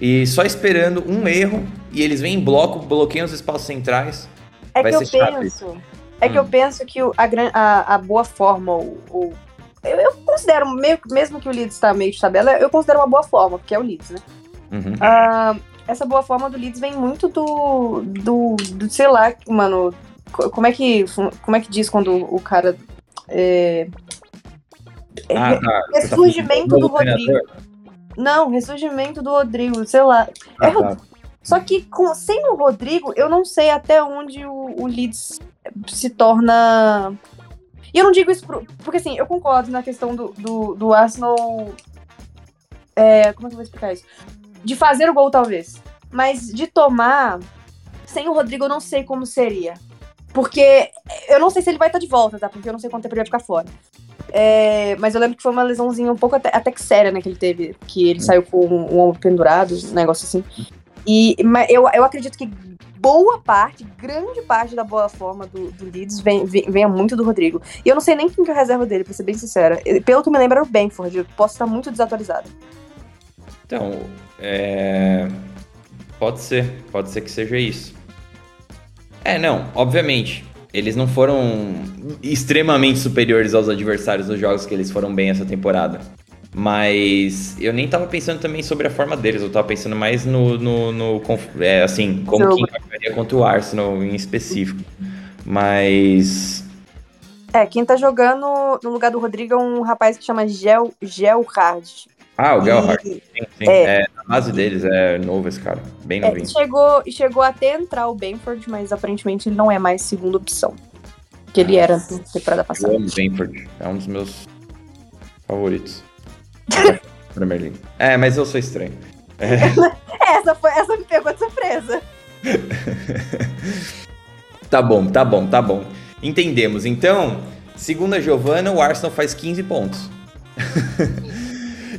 [SPEAKER 1] e só esperando um erro e eles vêm em bloco, bloqueiam os espaços centrais.
[SPEAKER 2] É vai que eu penso, é hum. que eu hum. penso que a, a, a, boa forma, o, o eu, eu, considero, meio, mesmo que o Leeds está meio de tabela, eu considero uma boa forma, porque é o Leeds, né? Uhum. Uh, essa boa forma do Leeds vem muito do, do, do, sei lá, mano, como é que, como é que diz quando o cara... É, ah, tá. ressurgimento tá do Rodrigo. Não, ressurgimento do Rodrigo, sei lá. Ah, é, tá. Só que com, sem o Rodrigo, eu não sei até onde o, o Leeds se torna. E eu não digo isso pro, porque assim, eu concordo na questão do, do, do Arsenal. É, como é que eu vou explicar isso? De fazer o gol, talvez. Mas de tomar, sem o Rodrigo, eu não sei como seria. Porque eu não sei se ele vai estar de volta, tá? Porque eu não sei quanto tempo ele vai ficar fora. É, mas eu lembro que foi uma lesãozinha um pouco até, até que séria, né? Que ele teve. Que ele saiu com um ombro pendurado, um negócio assim. E eu, eu acredito que boa parte, grande parte da boa forma do, do Leeds vem, vem, venha muito do Rodrigo. E eu não sei nem quem que é a reserva dele, pra ser bem sincera. Pelo que me lembro, era o Benford. Eu posso estar muito desatualizado.
[SPEAKER 1] Então, é... Pode ser, pode ser que seja isso. É, não, obviamente. Eles não foram extremamente superiores aos adversários nos jogos que eles foram bem essa temporada. Mas eu nem tava pensando também sobre a forma deles, eu tava pensando mais no. no, no é, assim, como que jogaria contra o Arsenal em específico. Mas.
[SPEAKER 2] É, quem tá jogando no lugar do Rodrigo é um rapaz que chama Gel, Gel Hard.
[SPEAKER 1] Ah, o Gelhardt. Sim, sim. É, é, a base deles é novo esse cara. Bem é, novinho. É,
[SPEAKER 2] chegou, chegou até entrar o Benford, mas aparentemente ele não é mais segunda opção. Que ele era na temporada passada.
[SPEAKER 1] Eu amo Benford. É um dos meus favoritos. Premier League. É, mas eu sou estranho.
[SPEAKER 2] É. essa, foi, essa me pegou de surpresa.
[SPEAKER 1] tá bom, tá bom, tá bom. Entendemos. Então, segundo a Giovana, o Arsenal faz 15 pontos.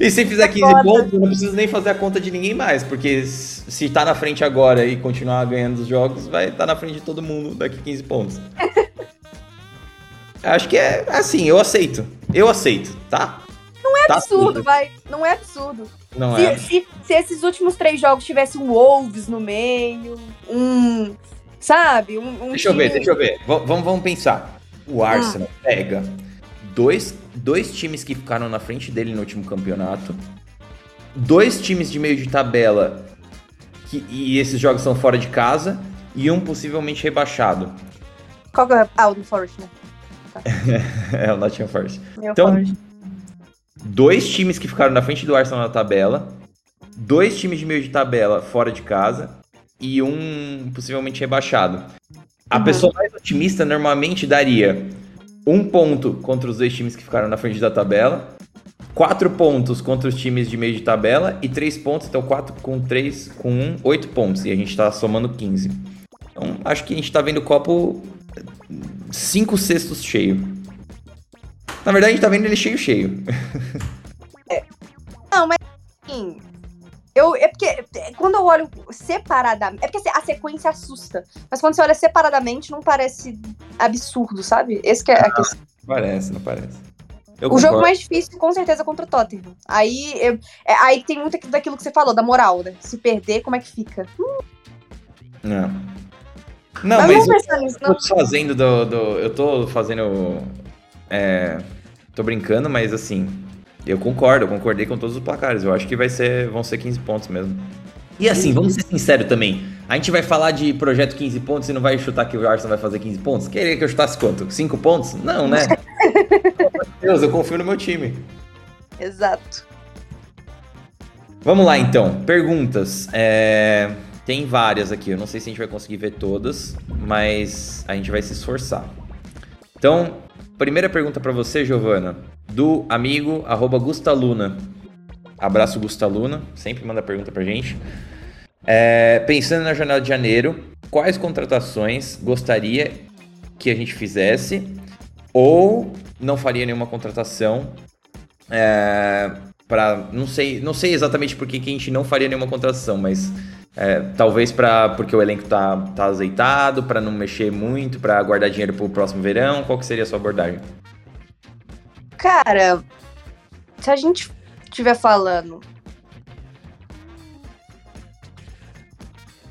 [SPEAKER 1] E se fizer 15 é pontos, eu não preciso nem fazer a conta de ninguém mais, porque se tá na frente agora e continuar ganhando os jogos, vai estar tá na frente de todo mundo daqui 15 pontos. Acho que é assim, eu aceito. Eu aceito, tá?
[SPEAKER 2] Não é tá absurdo, vai. Não é absurdo.
[SPEAKER 1] Não
[SPEAKER 2] se,
[SPEAKER 1] é.
[SPEAKER 2] Se, se esses últimos três jogos tivessem um Wolves no meio, um. Sabe? Um, um
[SPEAKER 1] deixa time... eu ver, deixa eu ver. V vamos, vamos pensar. O Arsenal ah. pega dois, dois times que ficaram na frente dele no último campeonato, dois times de meio de tabela que, e esses jogos são fora de casa e um possivelmente rebaixado.
[SPEAKER 2] Qual que é? Ah, o do Forest, né?
[SPEAKER 1] Tá. é, o Nottingham Forest. Meu então, Forest. dois times que ficaram na frente do Arsenal na tabela, dois times de meio de tabela fora de casa e um possivelmente rebaixado. A uhum. pessoa mais otimista normalmente daria um ponto contra os dois times que ficaram na frente da tabela, quatro pontos contra os times de meio de tabela e três pontos, então quatro com três, com um, oito pontos, e a gente tá somando 15. Então, acho que a gente tá vendo o copo cinco cestos cheio. Na verdade, a gente tá vendo ele cheio, cheio.
[SPEAKER 2] É. Não, mas assim, eu, é porque é, quando eu olho separadamente. É porque assim, a sequência assusta. Mas quando você olha separadamente, não parece absurdo, sabe? Esse que é a questão.
[SPEAKER 1] Não parece, não parece.
[SPEAKER 2] Eu o concordo. jogo mais difícil, com certeza, contra o Tottenham. Aí, eu, é, aí tem muito daquilo que você falou, da moral, né? Se perder, como é que fica?
[SPEAKER 1] Hum. Não. Não, mas, mas eu, nisso, não. tô fazendo do, do, Eu tô fazendo. É, tô brincando, mas assim, eu concordo, eu concordei com todos os placares. Eu acho que vai ser, vão ser 15 pontos mesmo. E assim, vamos ser sinceros também. A gente vai falar de projeto 15 pontos e não vai chutar que o Arsenal vai fazer 15 pontos? Queria que eu chutasse quanto? 5 pontos? Não, né? Meu Deus, eu confio no meu time.
[SPEAKER 2] Exato.
[SPEAKER 1] Vamos lá então. Perguntas. É... Tem várias aqui. Eu não sei se a gente vai conseguir ver todas, mas a gente vai se esforçar. Então, primeira pergunta para você, Giovana do amigo arroba Gustaluna. Abraço Gustaluna, sempre manda pergunta pra gente. É, pensando na janela de janeiro, quais contratações gostaria que a gente fizesse, ou não faria nenhuma contratação. É, para não sei, não sei exatamente por que a gente não faria nenhuma contratação, mas é, talvez para porque o elenco tá, tá azeitado, para não mexer muito, para guardar dinheiro para o próximo verão. Qual que seria a sua abordagem?
[SPEAKER 2] Cara, se a gente estiver falando.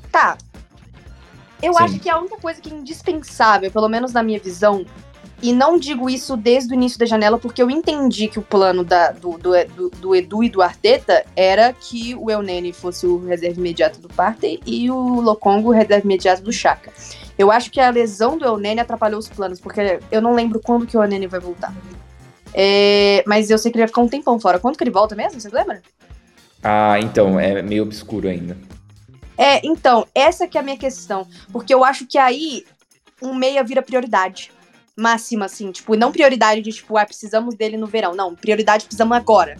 [SPEAKER 2] Tá. Eu Sim. acho que a única coisa que é indispensável, pelo menos na minha visão, e não digo isso desde o início da janela, porque eu entendi que o plano da, do, do, do, Edu e do Arteta era que o Elneny fosse o reserva imediato do Partey e o Lokongo o reserva imediato do Chaka. Eu acho que a lesão do Elneny atrapalhou os planos, porque eu não lembro quando que o Elneny vai voltar. É, mas eu sei que ele vai ficar um tempão fora. Quando que ele volta mesmo? Você lembra?
[SPEAKER 1] Ah, então, é meio obscuro ainda.
[SPEAKER 2] É, então, essa que é a minha questão. Porque eu acho que aí um meia vira prioridade máxima, assim, tipo, não prioridade de, tipo, ah, precisamos dele no verão. Não, prioridade precisamos agora.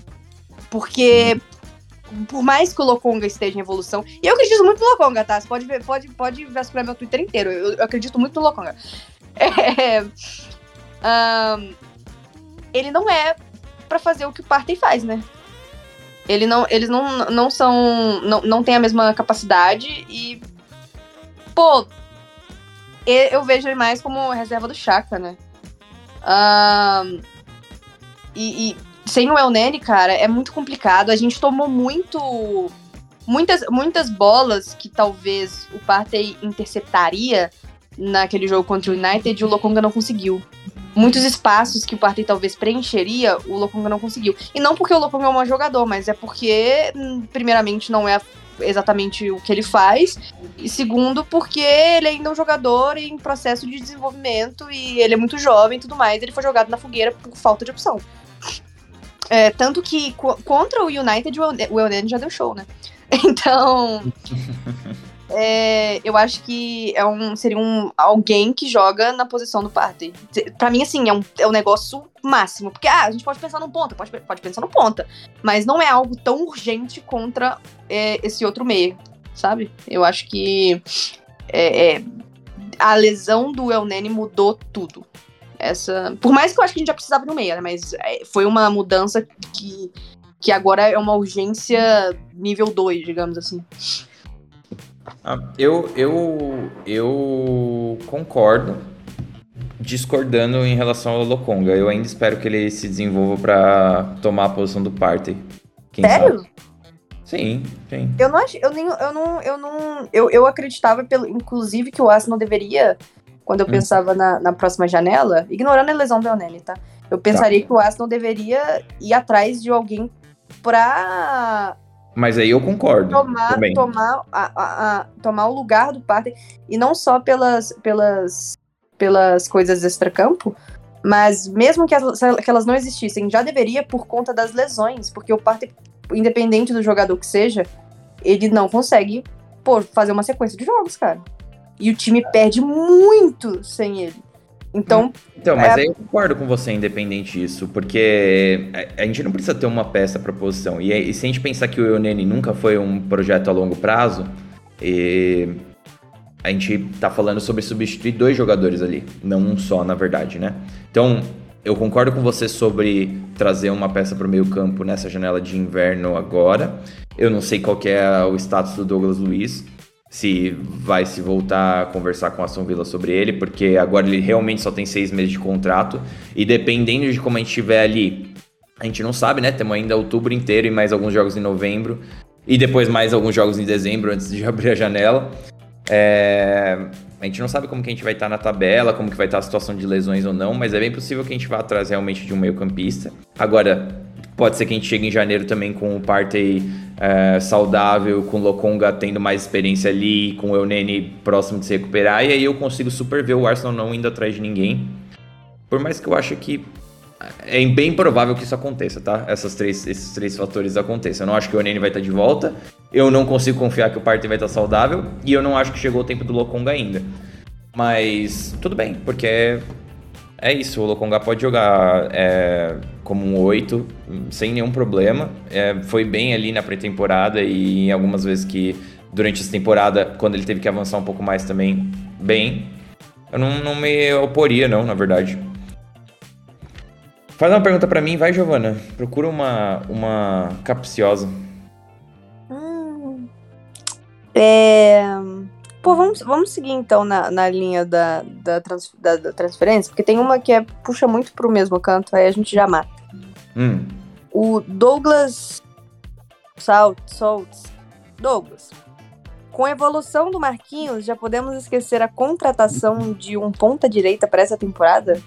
[SPEAKER 2] Porque, por mais que o Lokonga esteja em evolução, e eu acredito muito no Lokonga, tá? Você pode ver, pode, pode vasculhar meu Twitter inteiro. Eu, eu acredito muito no Lokonga. É, um, ele não é para fazer o que o Partey faz, né? Ele não, eles não, não são. Não, não tem a mesma capacidade e. Pô, eu vejo ele mais como reserva do Chaka, né? Um, e, e, sem o El Nene, cara, é muito complicado. A gente tomou muito. Muitas, muitas bolas que talvez o Partey interceptaria naquele jogo contra o United e o Lokonga não conseguiu. Muitos espaços que o Partey talvez preencheria, o Lokonga não conseguiu. E não porque o Lokonga é um bom jogador, mas é porque, hum, primeiramente, não é exatamente o que ele faz. E segundo, porque ele ainda é um jogador em processo de desenvolvimento e ele é muito jovem e tudo mais. Ele foi jogado na fogueira por falta de opção. É, tanto que contra o United, o Elneny já deu show, né? Então. é, eu acho que é um, seria um, alguém que joga na posição do Partey. Pra mim, assim, é um, é um negócio máximo. Porque, ah, a gente pode pensar no ponta, pode, pode pensar no ponta. Mas não é algo tão urgente contra é, esse outro meio, sabe? Eu acho que é, é, a lesão do El Nene mudou tudo. Essa, por mais que eu acho que a gente já precisava no meio, né? Mas é, foi uma mudança que, que agora é uma urgência nível 2, digamos assim.
[SPEAKER 1] Ah, eu, eu, eu concordo, discordando em relação ao Lokonga. Eu ainda espero que ele se desenvolva para tomar a posição do Partey.
[SPEAKER 2] Quem Sério? Sabe?
[SPEAKER 1] Sim, sim.
[SPEAKER 2] Eu não acho, eu nem, eu não, eu não, eu, eu acreditava pelo, inclusive que o Arsenal deveria, quando eu hum. pensava na, na próxima janela, ignorando a lesão do Elneny, tá? Eu pensaria tá. que o Arsenal deveria ir atrás de alguém pra
[SPEAKER 1] mas aí eu concordo.
[SPEAKER 2] Tomar, tomar, a, a, a, tomar o lugar do Partey. E não só pelas, pelas, pelas coisas extra-campo, mas mesmo que, as, que elas não existissem, já deveria por conta das lesões. Porque o Partey, independente do jogador que seja, ele não consegue pô, fazer uma sequência de jogos, cara. E o time perde muito sem ele. Então.
[SPEAKER 1] Então, mas é... aí eu concordo com você, independente disso, porque a gente não precisa ter uma peça para posição. E, e, se a gente pensar que o Eunene nunca foi um projeto a longo prazo, e a gente tá falando sobre substituir dois jogadores ali, não um só, na verdade, né? Então, eu concordo com você sobre trazer uma peça para o meio-campo nessa janela de inverno agora. Eu não sei qual é o status do Douglas Luiz se vai se voltar a conversar com a Aston Villa sobre ele, porque agora ele realmente só tem seis meses de contrato e dependendo de como a gente estiver ali, a gente não sabe, né? Temos ainda outubro inteiro e mais alguns jogos em novembro e depois mais alguns jogos em dezembro antes de abrir a janela. É... A gente não sabe como que a gente vai estar na tabela, como que vai estar a situação de lesões ou não, mas é bem possível que a gente vá atrás realmente de um meio campista. Agora, Pode ser que a gente chegue em janeiro também com o Partey é, saudável, com o Lokonga tendo mais experiência ali, com o Eunene próximo de se recuperar, e aí eu consigo super ver o Arsenal não indo atrás de ninguém. Por mais que eu acho que é bem provável que isso aconteça, tá? Essas três, esses três fatores aconteçam. Eu não acho que o Eunene vai estar de volta, eu não consigo confiar que o Partey vai estar saudável, e eu não acho que chegou o tempo do Lokonga ainda. Mas tudo bem, porque é isso, o Lokonga pode jogar é, como um 8, sem nenhum problema. É, foi bem ali na pré-temporada e em algumas vezes que durante essa temporada, quando ele teve que avançar um pouco mais também, bem. Eu não, não me oporia, não, na verdade. Faz uma pergunta para mim, vai, Giovana. Procura uma, uma capciosa.
[SPEAKER 2] Hum. É... Pô, vamos, vamos seguir então na, na linha da, da, trans, da, da, transferência, porque tem uma que é, puxa muito pro mesmo canto, aí a gente já mata.
[SPEAKER 1] Hum.
[SPEAKER 2] O Douglas Salt, Saltz. Douglas. Com a evolução do Marquinhos, já podemos esquecer a contratação de um ponta-direita para essa temporada?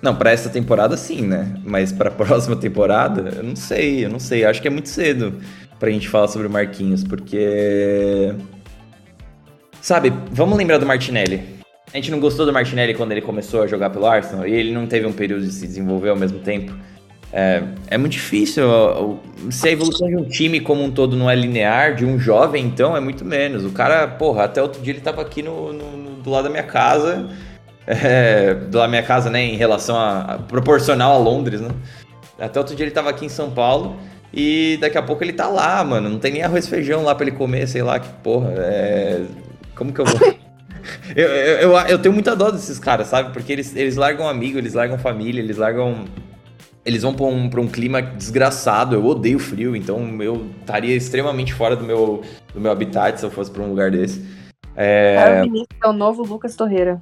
[SPEAKER 1] Não, para essa temporada sim, né? Mas para a próxima temporada, eu não sei, eu não sei. Acho que é muito cedo pra gente falar sobre o Marquinhos, porque Sabe, vamos lembrar do Martinelli. A gente não gostou do Martinelli quando ele começou a jogar pelo Arsenal e ele não teve um período de se desenvolver ao mesmo tempo. É, é muito difícil. Se a evolução de um time como um todo não é linear, de um jovem, então, é muito menos. O cara, porra, até outro dia ele tava aqui no, no, do lado da minha casa. É, do lado da minha casa, né? Em relação a, a. proporcional a Londres, né? Até outro dia ele tava aqui em São Paulo. E daqui a pouco ele tá lá, mano. Não tem nem arroz e feijão lá pra ele comer, sei lá que porra. É, como que eu vou. eu, eu, eu, eu, tenho muita dó desses caras, sabe? Porque eles, eles largam amigo, eles largam família, eles largam. Eles vão pra um, pra um clima desgraçado. Eu odeio frio, então eu estaria extremamente fora do meu, do meu habitat se eu fosse pra um lugar desse.
[SPEAKER 2] É, é o novo Lucas Torreira.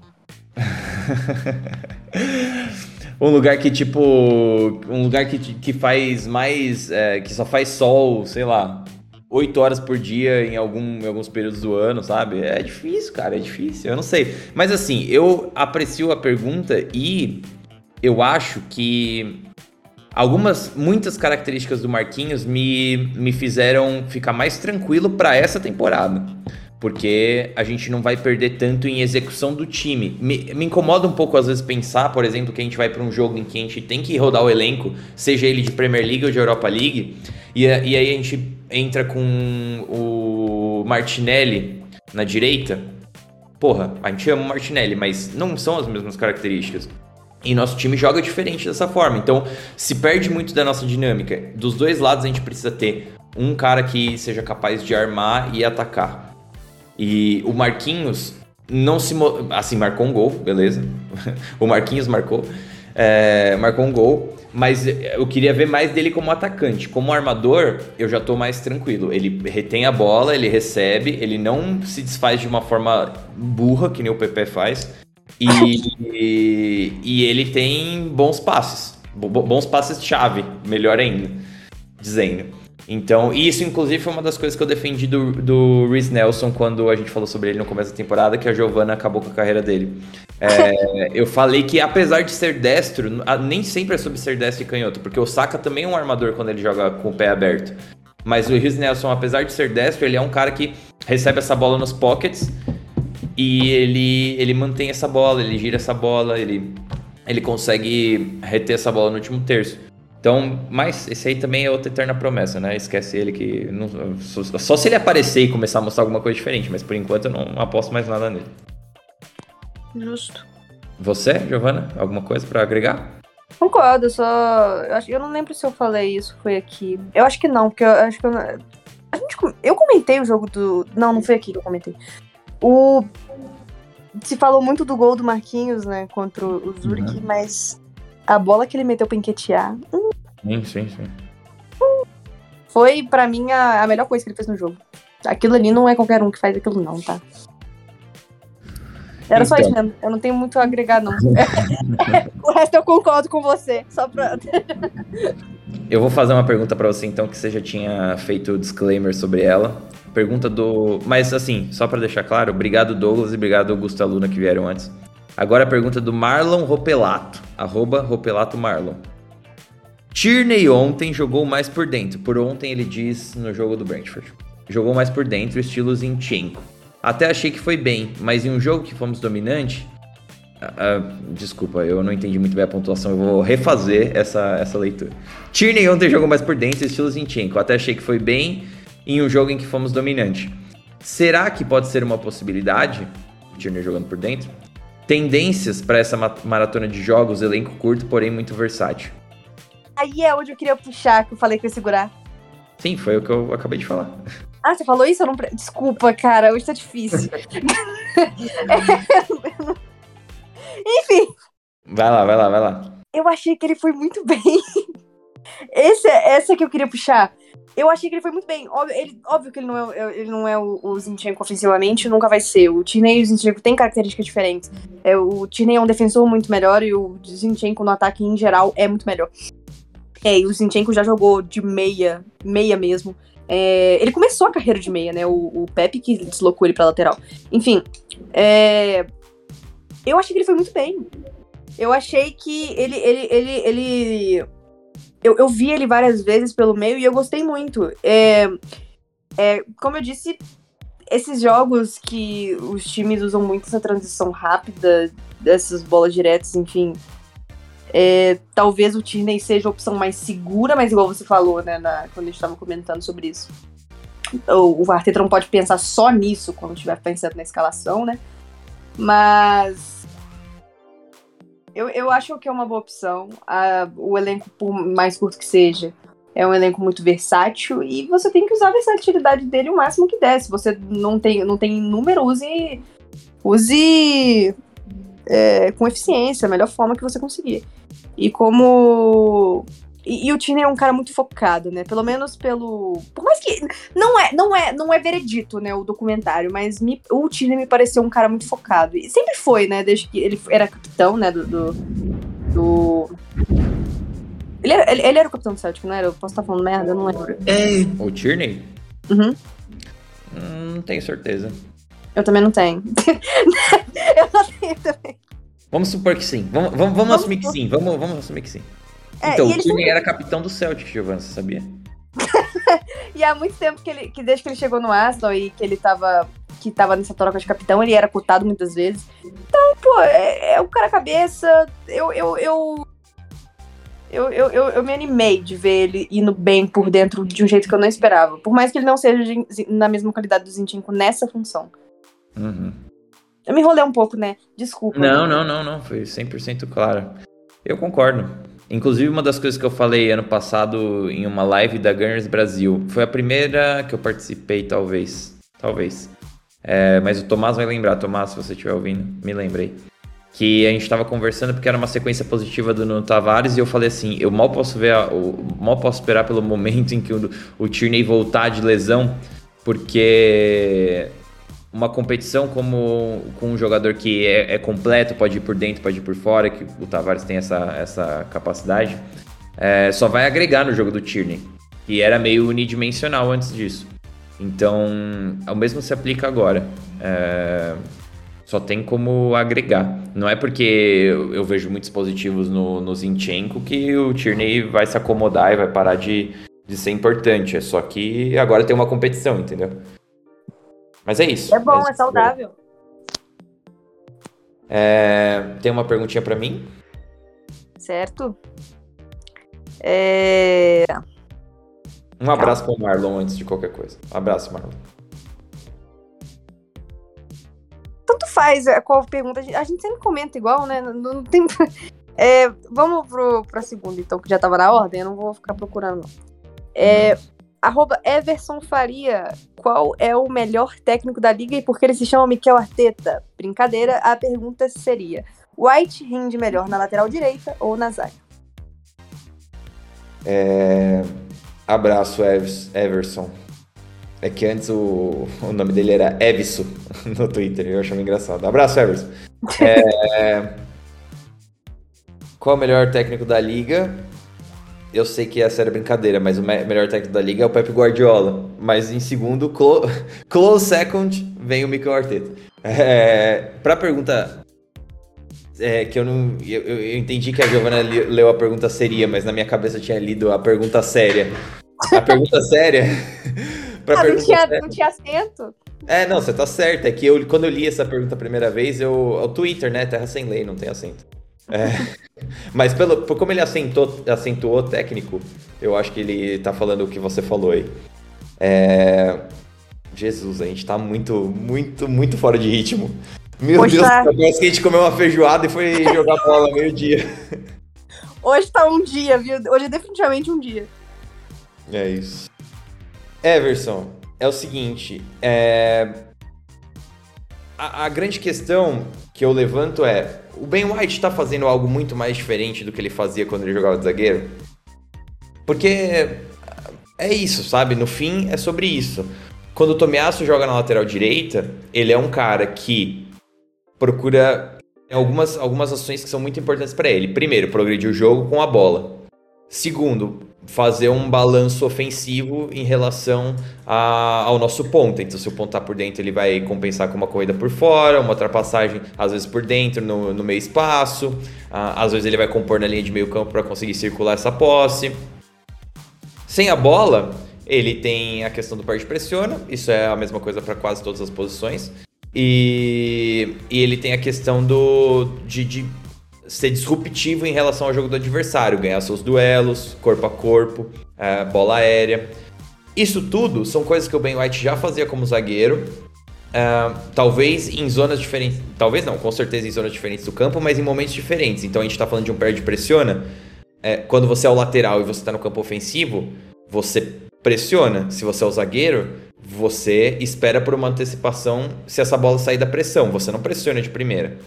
[SPEAKER 1] um lugar que, tipo. Um lugar que, que faz mais. É, que só faz sol, sei lá. 8 horas por dia em, algum, em alguns períodos do ano, sabe? É difícil, cara, é difícil. Eu não sei. Mas assim, eu aprecio a pergunta e eu acho que algumas, muitas características do Marquinhos me, me fizeram ficar mais tranquilo para essa temporada. Porque a gente não vai perder tanto em execução do time. Me, me incomoda um pouco, às vezes, pensar, por exemplo, que a gente vai para um jogo em que a gente tem que rodar o elenco, seja ele de Premier League ou de Europa League, e, e aí a gente entra com o Martinelli na direita, porra, a gente ama o Martinelli, mas não são as mesmas características. E nosso time joga diferente dessa forma. Então, se perde muito da nossa dinâmica. Dos dois lados, a gente precisa ter um cara que seja capaz de armar e atacar. E o Marquinhos não se. Assim, marcou um gol, beleza. o Marquinhos marcou. É, marcou um gol mas eu queria ver mais dele como atacante. Como armador, eu já tô mais tranquilo. Ele retém a bola, ele recebe, ele não se desfaz de uma forma burra, que nem o PP faz. E, e, e ele tem bons passes. Bons passes-chave, melhor ainda, dizendo. Então, isso inclusive foi uma das coisas que eu defendi do, do Rhys Nelson quando a gente falou sobre ele no começo da temporada, que a Giovanna acabou com a carreira dele. É, eu falei que apesar de ser destro, nem sempre é sobre ser destro e canhoto, porque o Saka também é um armador quando ele joga com o pé aberto. Mas o Rhys Nelson, apesar de ser destro, ele é um cara que recebe essa bola nos pockets e ele, ele mantém essa bola, ele gira essa bola, ele, ele consegue reter essa bola no último terço. Então, mas esse aí também é outra eterna promessa, né? Esquece ele que. Não, só, só, se ele aparecer e começar a mostrar alguma coisa diferente, mas por enquanto eu não aposto mais nada nele.
[SPEAKER 2] Justo.
[SPEAKER 1] Você, Giovana, alguma coisa para agregar?
[SPEAKER 2] Concordo, só. Eu, acho, eu não lembro se eu falei isso, foi aqui. Eu acho que não, porque eu acho que eu. A gente, eu comentei o jogo do. Não, não foi aqui que eu comentei. O. Se falou muito do gol do Marquinhos, né, contra o Zurich, uhum. mas a bola que ele meteu pra enquetear. Hum,
[SPEAKER 1] sim, sim, sim.
[SPEAKER 2] Foi, para mim, a, a melhor coisa que ele fez no jogo. Aquilo ali não é qualquer um que faz aquilo, não, tá? Era então. só isso então. mesmo. Eu não tenho muito a agregar, não. o resto eu concordo com você. Só pra.
[SPEAKER 1] eu vou fazer uma pergunta para você, então, que você já tinha feito o disclaimer sobre ela. Pergunta do. Mas, assim, só para deixar claro, obrigado, Douglas, e obrigado, Augusto Aluna, que vieram antes. Agora a pergunta do Marlon Ropelato. Arroba Ropelato Marlon. Tierney ontem jogou mais por dentro. Por ontem ele diz no jogo do Brentford. Jogou mais por dentro, estilo Zinchenko. Até achei que foi bem, mas em um jogo que fomos dominante. Uh, uh, desculpa, eu não entendi muito bem a pontuação, eu vou refazer essa, essa leitura. Tierney ontem jogou mais por dentro, estilo Zinchenko. Até achei que foi bem em um jogo em que fomos dominante. Será que pode ser uma possibilidade? Tierney jogando por dentro? Tendências para essa maratona de jogos, elenco curto, porém muito versátil.
[SPEAKER 2] Aí é onde eu queria puxar, que eu falei que ia segurar.
[SPEAKER 1] Sim, foi o que eu acabei de falar.
[SPEAKER 2] Ah, você falou isso? Eu não... Desculpa, cara, hoje tá difícil. Enfim.
[SPEAKER 1] Vai lá, vai lá, vai lá.
[SPEAKER 2] Eu achei que ele foi muito bem. Esse, é, essa que eu queria puxar. Eu achei que ele foi muito bem. Óbvio, ele, óbvio que ele não é, ele não é o, o Zinchenko ofensivamente, nunca vai ser. O Tierney e o Zinchenko têm características diferentes. É, o Tierney é um defensor muito melhor e o Zinchenko no ataque em geral é muito melhor. É, e o Zinchenko já jogou de meia, meia mesmo. É, ele começou a carreira de meia, né? O, o Pepe que deslocou ele pra lateral. Enfim, é, eu achei que ele foi muito bem. Eu achei que ele, ele, ele, ele eu, eu vi ele várias vezes pelo meio e eu gostei muito. É, é, como eu disse, esses jogos que os times usam muito essa transição rápida, dessas bolas diretas, enfim. É, talvez o Tierney seja a opção mais segura, mas igual você falou, né, na, quando a gente estava comentando sobre isso. O, o Arteta não pode pensar só nisso quando estiver pensando na escalação, né? Mas eu, eu acho que é uma boa opção. o elenco, por mais curto que seja, é um elenco muito versátil e você tem que usar a versatilidade dele o máximo que der. Se você não tem, não tem número, use, use é, com eficiência, a melhor forma que você conseguir. E como e, e, o Tierney é um cara muito focado, né? Pelo menos pelo. Por mais que. Não é, não é, não é veredito, né, o documentário, mas me, o Tierney me pareceu um cara muito focado. E sempre foi, né? Desde que ele era capitão, né? Do. do, do... Ele, era, ele, ele, era o capitão do Celtic, não era? Eu posso estar falando merda, eu não lembro.
[SPEAKER 1] É. O Tierney?
[SPEAKER 2] Uhum.
[SPEAKER 1] Hum, não tenho certeza.
[SPEAKER 2] Eu também não tenho. eu não tenho também.
[SPEAKER 1] Vamos supor que sim. Vamos, vamos, vamos, assumir que sim. Vamos, vamos assumir que sim. É, então, o Tierney era capitão do Celtic, Giovanna, você sabia?
[SPEAKER 2] e há muito tempo que ele, que desde que ele chegou no Arsenal e que ele tava, que tava nessa troca de capitão, ele era cotado muitas vezes. Então, pô, é, é o cara cabeça. Eu, eu, eu, eu, eu, eu, eu, me animei de ver ele indo bem por dentro de um jeito que eu não esperava. Por mais que ele não seja de, na mesma qualidade do Zinchenko nessa função.
[SPEAKER 1] Uhum.
[SPEAKER 2] Eu me enrolei um pouco, né? Desculpa.
[SPEAKER 1] Não, não, não, não. Foi 100% claro. Eu concordo. Inclusive, uma das coisas que eu falei ano passado em uma live da Gunners Brasil foi a primeira que eu participei, talvez. Talvez. É, mas o Tomás vai lembrar. Tomás, se você estiver ouvindo, me lembrei. Que a gente estava conversando porque era uma sequência positiva do Nuno Tavares e eu falei assim: eu mal posso ver, a, mal posso esperar pelo momento em que o, o Tierney voltar de lesão, porque uma competição como com um jogador que é, é, completo, pode ir por dentro, pode ir por fora, que o Tavares tem essa, essa capacidade, é, só vai agregar no jogo do Tierney, que era meio unidimensional antes disso. Então, o mesmo se aplica agora. É, só tem como agregar. Não é porque eu, eu vejo muitos positivos no, no Zinchenko que o Tierney vai se acomodar e vai parar de, de ser importante. É só que agora tem uma competição, entendeu? Mas é isso.
[SPEAKER 2] É bom, é, é saudável.
[SPEAKER 1] É, tem uma perguntinha para mim?
[SPEAKER 2] Certo. É...
[SPEAKER 1] Um abraço para o Marlon antes de qualquer coisa. Um abraço, Marlon.
[SPEAKER 2] Tanto faz é, qual pergunta. A gente sempre comenta igual, né? Não, não tem... É, vamos para a segunda, então, que já estava na ordem. Eu não vou ficar procurando, não. É, uhum. Arroba Everson Faria, qual é o melhor técnico da liga e por que ele se chama Miquel Arteta? Brincadeira, a pergunta seria: White rende melhor na lateral direita ou na zaga?
[SPEAKER 1] É... Abraço, Everson. É que antes o, o nome dele era Evison no Twitter, eu achava engraçado. Abraço, Everson. É... Qual é o melhor técnico da liga? Eu sei que essa era brincadeira, mas o me melhor técnico da liga é o Pep Guardiola. Mas em segundo, clo close second, vem o Mikel Arteta. É, pra pergunta é, que eu não. Eu, eu, entendi que a Giovanna leu a pergunta seria, mas na minha cabeça eu tinha lido a pergunta séria. A pergunta séria.
[SPEAKER 2] pra ah, pergunta não, tinha, séria. não tinha acento?
[SPEAKER 1] É, não, você tá certo. É que eu, quando eu li essa pergunta a primeira vez, eu. O Twitter, né? Terra sem lei, não tem acento. É, mas pelo, por como ele acentuou, acentuou técnico, eu acho que ele tá falando o que você falou aí. É, Jesus, a gente tá muito, muito, muito fora de ritmo. Meu Hoje Deus, tá... parece que a gente comeu uma feijoada e foi jogar bola meio-dia.
[SPEAKER 2] Hoje tá um dia, viu? Hoje é definitivamente um dia.
[SPEAKER 1] É isso. Everson, é o seguinte, é... a, a, grande questão que eu levanto é: o Ben White está fazendo algo muito mais diferente do que ele fazia quando ele jogava de zagueiro? Porque é isso, sabe? No fim, é sobre isso. Quando o Tomiasso joga na lateral direita, ele é um cara que procura algumas, algumas ações que são muito importantes para ele. Primeiro, progredir o jogo com a bola. Segundo, fazer um balanço ofensivo em relação a, ao nosso ponto. Então, se o ponto tá por dentro, ele vai compensar com uma corrida por fora, uma ultrapassagem, às vezes por dentro, no, no meio espaço. Às vezes ele vai compor na linha de meio campo para conseguir circular essa posse. Sem a bola, ele tem a questão do par de pressiona, isso é a mesma coisa para quase todas as posições. E, e, ele tem a questão do de, de, ser disruptivo em relação ao jogo do adversário, ganhar seus duelos, corpo a corpo, é, bola aérea. Isso tudo são coisas que o Ben White já fazia como zagueiro, é, talvez em zonas diferentes, talvez não, com certeza em zonas diferentes do campo, mas em momentos diferentes. Então a gente está falando de um perde pressiona. É, quando você é o lateral e você está no campo ofensivo, você pressiona. Se você é o zagueiro, você espera por uma antecipação se essa bola sair da pressão. Você não pressiona de primeira.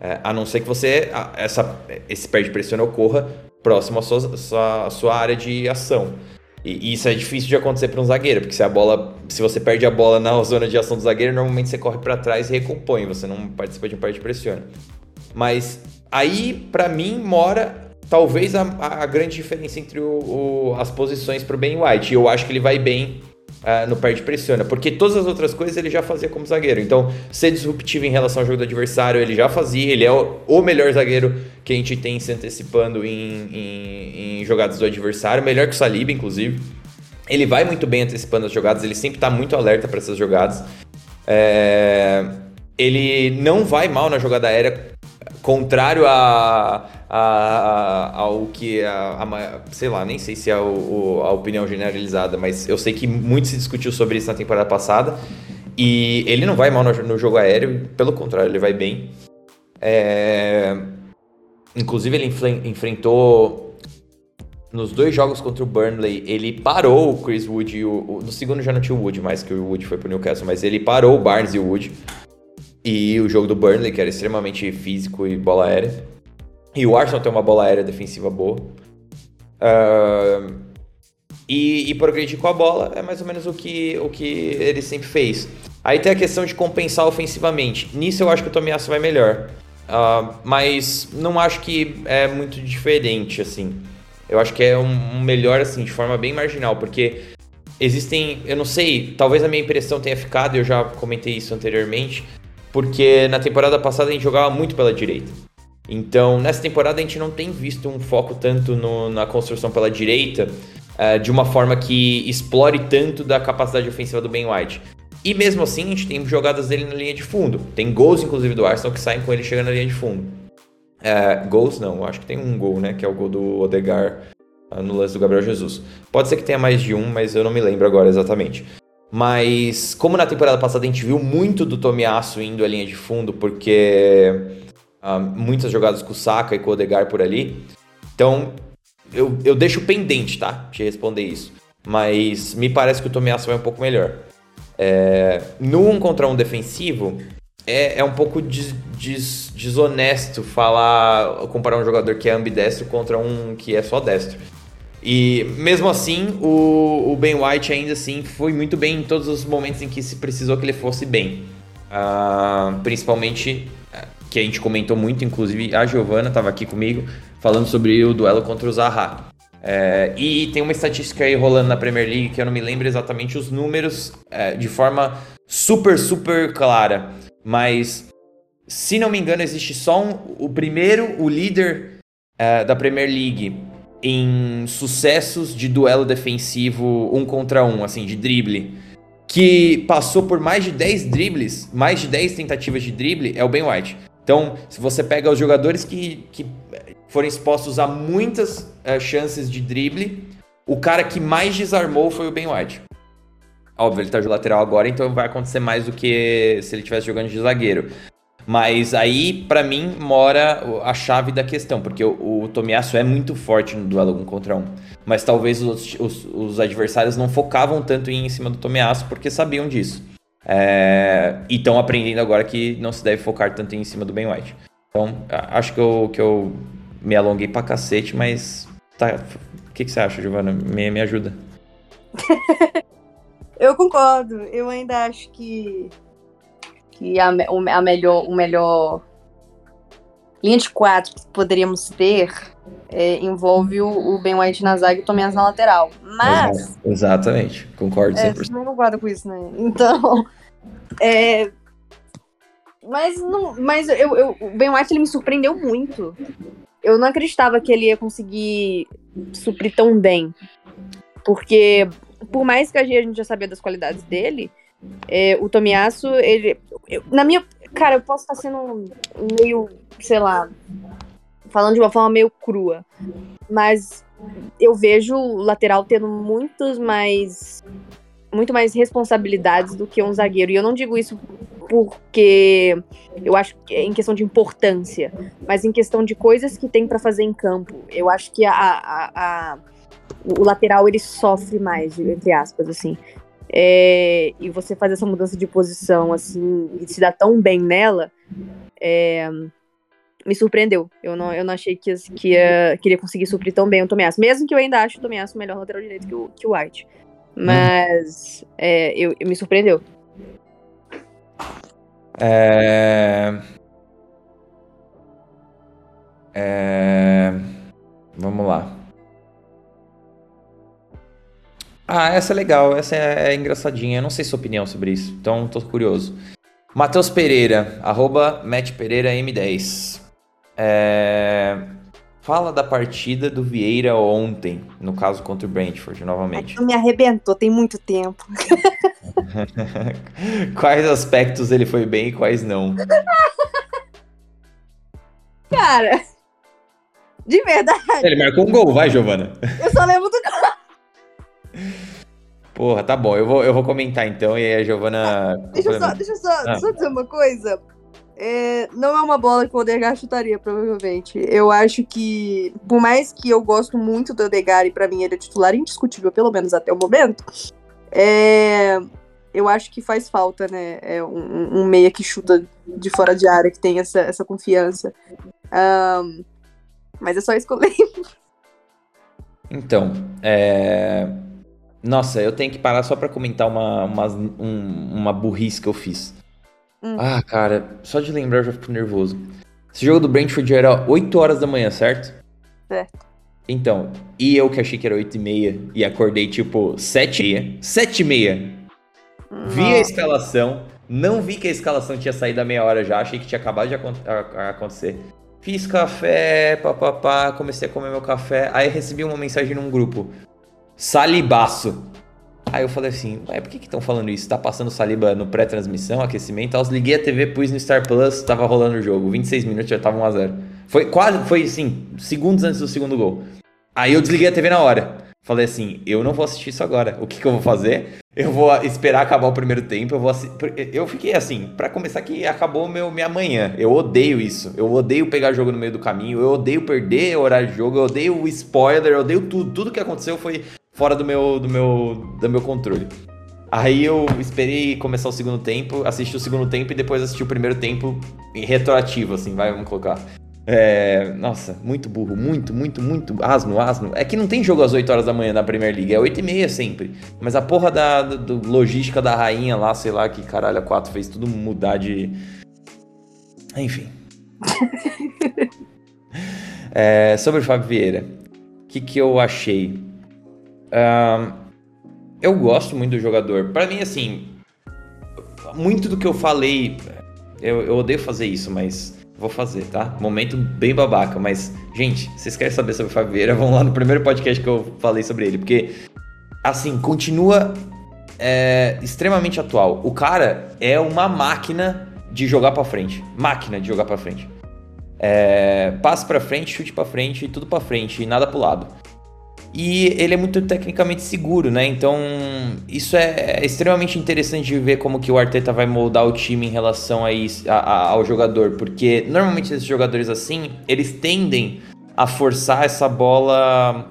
[SPEAKER 1] É, a não ser que você essa, esse perde pressiona ocorra próximo à sua, sua, sua área de ação. E, e isso é difícil de acontecer para um zagueiro, porque se a bola, se você perde a bola na zona de ação do zagueiro, normalmente você corre para trás e recompõe, você não participa de um perde pressiona. Mas aí, para mim, mora talvez a, a grande diferença entre o, o, as posições para o Ben White. E eu acho que ele vai bem uh, no perde pressiona, porque todas as outras coisas ele já fazia como zagueiro. Então, ser disruptivo em relação ao jogo do adversário, ele já fazia. Ele é o, o melhor zagueiro que a gente tem se antecipando em, em, em jogadas do adversário, melhor que o Saliba, inclusive. Ele vai muito bem antecipando as jogadas, ele sempre está muito alerta para essas jogadas. É... Ele não vai mal na jogada aérea, contrário a, a, a, ao que a, a, sei lá, nem sei se é o, a opinião generalizada, mas eu sei que muito se discutiu sobre isso na temporada passada. E ele não vai mal no, no jogo aéreo, pelo contrário, ele vai bem. É, inclusive, ele enfrentou nos dois jogos contra o Burnley, ele parou o Chris Wood e o, o, No segundo já não tinha o Wood mais, que o Wood foi pro Newcastle, mas ele parou o Barnes e o Wood. E o jogo do Burnley, que era extremamente físico e bola aérea. E o Arsenal tem uma bola aérea defensiva boa. Uh, e, e, progredir com a bola é mais ou menos o que, o que ele sempre fez. Aí tem a questão de compensar ofensivamente. Nisso eu acho que o Tomiasso vai melhor. Uh, mas não acho que é muito diferente, assim. Eu acho que é um, um, melhor, assim, de forma bem marginal, porque existem, eu não sei, talvez a minha impressão tenha ficado, eu já comentei isso anteriormente, porque na temporada passada a gente jogava muito pela direita. Então, nessa temporada a gente não tem visto um foco tanto no, na construção pela direita, uh, de uma forma que explore tanto da capacidade ofensiva do Ben White. E mesmo assim, a gente tem jogadas dele na linha de fundo. Tem gols, inclusive, do Arsenal que saem com ele chegando na linha de fundo. Uh, gols não, acho que tem um gol, né? Que é o gol do Odegar uh, no lance do Gabriel Jesus. Pode ser que tenha mais de um, mas eu não me lembro agora exatamente. Mas, como na temporada passada a gente viu muito do Tomiasso indo à linha de fundo, porque uh, muitas jogadas com o Saka e com o Odegar por ali. Então, eu, eu deixo pendente, tá? De responder isso. Mas me parece que o Tomiasso vai um pouco melhor. É, no um contra um defensivo, é, é um pouco des, des, desonesto falar, comparar um jogador que é ambidestro contra um que é só destro. E mesmo assim, o, o Ben White ainda assim foi muito bem em todos os momentos em que se precisou que ele fosse bem. Uh, principalmente que a gente comentou muito, inclusive a Giovana estava aqui comigo, falando sobre o duelo contra o Zaha. É, e tem uma estatística aí rolando na Premier League que eu não me lembro exatamente os números é, de forma super, super clara. Mas, se não me engano, existe só um, o primeiro, o líder é, da Premier League em sucessos de duelo defensivo um contra um, assim, de drible, que passou por mais de 10 dribles, mais de 10 tentativas de drible, é o Ben White. Então, se você pega os jogadores que, que foram expostos a muitas uh, chances de drible, o cara que mais desarmou foi o Ben White. Óbvio, ele tá de lateral agora, então vai acontecer mais do que se ele estivesse jogando de zagueiro. Mas aí, para mim, mora a chave da questão, porque o, o Tomiasso é muito forte no duelo um contra um. Mas talvez os, os, os adversários não focavam tanto em cima do Tomiasso porque sabiam disso. É, e estão aprendendo agora que não se deve focar tanto em cima do Ben White. Então, acho que eu, que eu me alonguei pra cacete, mas. Tá, o que, que você acha, Giovana? Me, me ajuda.
[SPEAKER 2] eu concordo. Eu ainda acho que, que a, a melhor, o melhor linha de quatro que poderíamos ter é, envolve o, o Ben White na zaga e o Tomias na lateral. Mas.
[SPEAKER 1] Exatamente, concordo 100%. É,
[SPEAKER 2] não concorda com isso, né? Então. É, mas não, mas eu, eu, o Ben White ele me surpreendeu muito. Eu não acreditava que ele ia conseguir suprir tão bem. Porque, por mais que a gente já sabia das qualidades dele, é, o Tomiasso, ele. Eu, na minha. Cara, eu posso estar sendo meio, sei lá, falando de uma forma meio crua. Mas eu vejo o lateral tendo muitos mais. Muito mais responsabilidades do que um zagueiro. E eu não digo isso porque eu acho que é em questão de importância, mas em questão de coisas que tem para fazer em campo. Eu acho que a, a, a, o lateral ele sofre mais, entre aspas, assim. É, e você fazer essa mudança de posição assim e se dar tão bem nela, é, me surpreendeu. Eu não, eu não achei que, que ia, queria conseguir suprir tão bem o Tomiasso. Mesmo que eu ainda acho o Tomiasso melhor lateral direito que o, que o White. Mas é, eu, eu, me surpreendeu.
[SPEAKER 1] É... É... Vamos lá. Ah, essa é legal, essa é, é engraçadinha. Eu não sei sua opinião sobre isso, então tô curioso. Matheus Pereira, arroba Matt Pereira M10. É... Fala da partida do Vieira ontem, no caso contra o Brentford, novamente.
[SPEAKER 2] Me arrebentou, tem muito tempo.
[SPEAKER 1] quais aspectos ele foi bem e quais não?
[SPEAKER 2] Cara, de verdade.
[SPEAKER 1] Ele marcou um gol, vai, Giovana.
[SPEAKER 2] Eu só lembro do gol.
[SPEAKER 1] Porra, tá bom, eu vou, eu vou comentar então, e aí a Giovana.
[SPEAKER 2] Deixa eu só, deixa eu só, ah. só dizer uma coisa. É, não é uma bola que o Odegaard chutaria, provavelmente. Eu acho que, por mais que eu gosto muito do Odegaard, e pra mim ele é titular indiscutível, pelo menos até o momento, é, eu acho que faz falta, né? É um, um, meia que chuta de fora de área, que tem essa, essa confiança. Um, mas é só isso que eu lembro.
[SPEAKER 1] Então, é... Nossa, eu tenho que parar só pra comentar uma, uma, um, uma burrice que eu fiz. Hum. Ah, cara, só de lembrar eu já fico nervoso. Esse jogo do Brentford era 8 horas da manhã, certo?
[SPEAKER 2] Certo.
[SPEAKER 1] Então, e eu que achei que era 8 e meia e acordei tipo 7 e meia. 7 e meia. Vi a escalação, não vi que a escalação tinha saído a meia hora já, achei que tinha acabado de acontecer. Fiz café, papapá, comecei a comer meu café, aí recebi uma mensagem num grupo. Salibaço. Aí eu falei assim, ué, por que estão falando isso? Tá passando saliba no pré-transmissão, aquecimento? Aí eu liguei a TV, pus no Star Plus, tava rolando o jogo. 26 minutos já tava 1x0. Foi quase, foi assim, segundos antes do segundo gol. Aí eu desliguei a TV na hora. Falei assim, eu não vou assistir isso agora. O que, que eu vou fazer? Eu vou esperar acabar o primeiro tempo. Eu vou Eu fiquei assim, para começar que acabou meu minha manhã. Eu odeio isso. Eu odeio pegar jogo no meio do caminho. Eu odeio perder horário de jogo. Eu odeio o spoiler. Eu odeio tudo. Tudo que aconteceu foi fora do meu, do meu, do meu controle. Aí eu esperei começar o segundo tempo, assisti o segundo tempo e depois assisti o primeiro tempo retroativo, assim, vai, vamos colocar. É, nossa, muito burro, muito, muito, muito asno, asno. É que não tem jogo às 8 horas da manhã na Premier League, é 8 e meia sempre. Mas a porra da do, do logística da rainha lá, sei lá, que caralho, a 4 fez tudo mudar de. Enfim. é, sobre o Fábio Vieira, o que, que eu achei? Eu gosto muito do jogador. Para mim, assim, muito do que eu falei, eu, eu, odeio fazer isso, mas vou fazer, tá? Momento bem babaca, mas, gente, vocês querem saber sobre o Fábio Vieira? Vão lá no primeiro podcast que eu falei sobre ele, porque, assim, continua é, extremamente atual. O cara é uma máquina de jogar para frente. Máquina de jogar para frente. É, passe para frente, chute para frente, tudo para frente e nada pro lado. E ele é muito tecnicamente seguro, né? Então, isso é, é extremamente interessante de ver como que o Arteta vai moldar o time em relação a isso, a, a, ao jogador, porque normalmente esses jogadores assim, eles tendem a forçar essa bola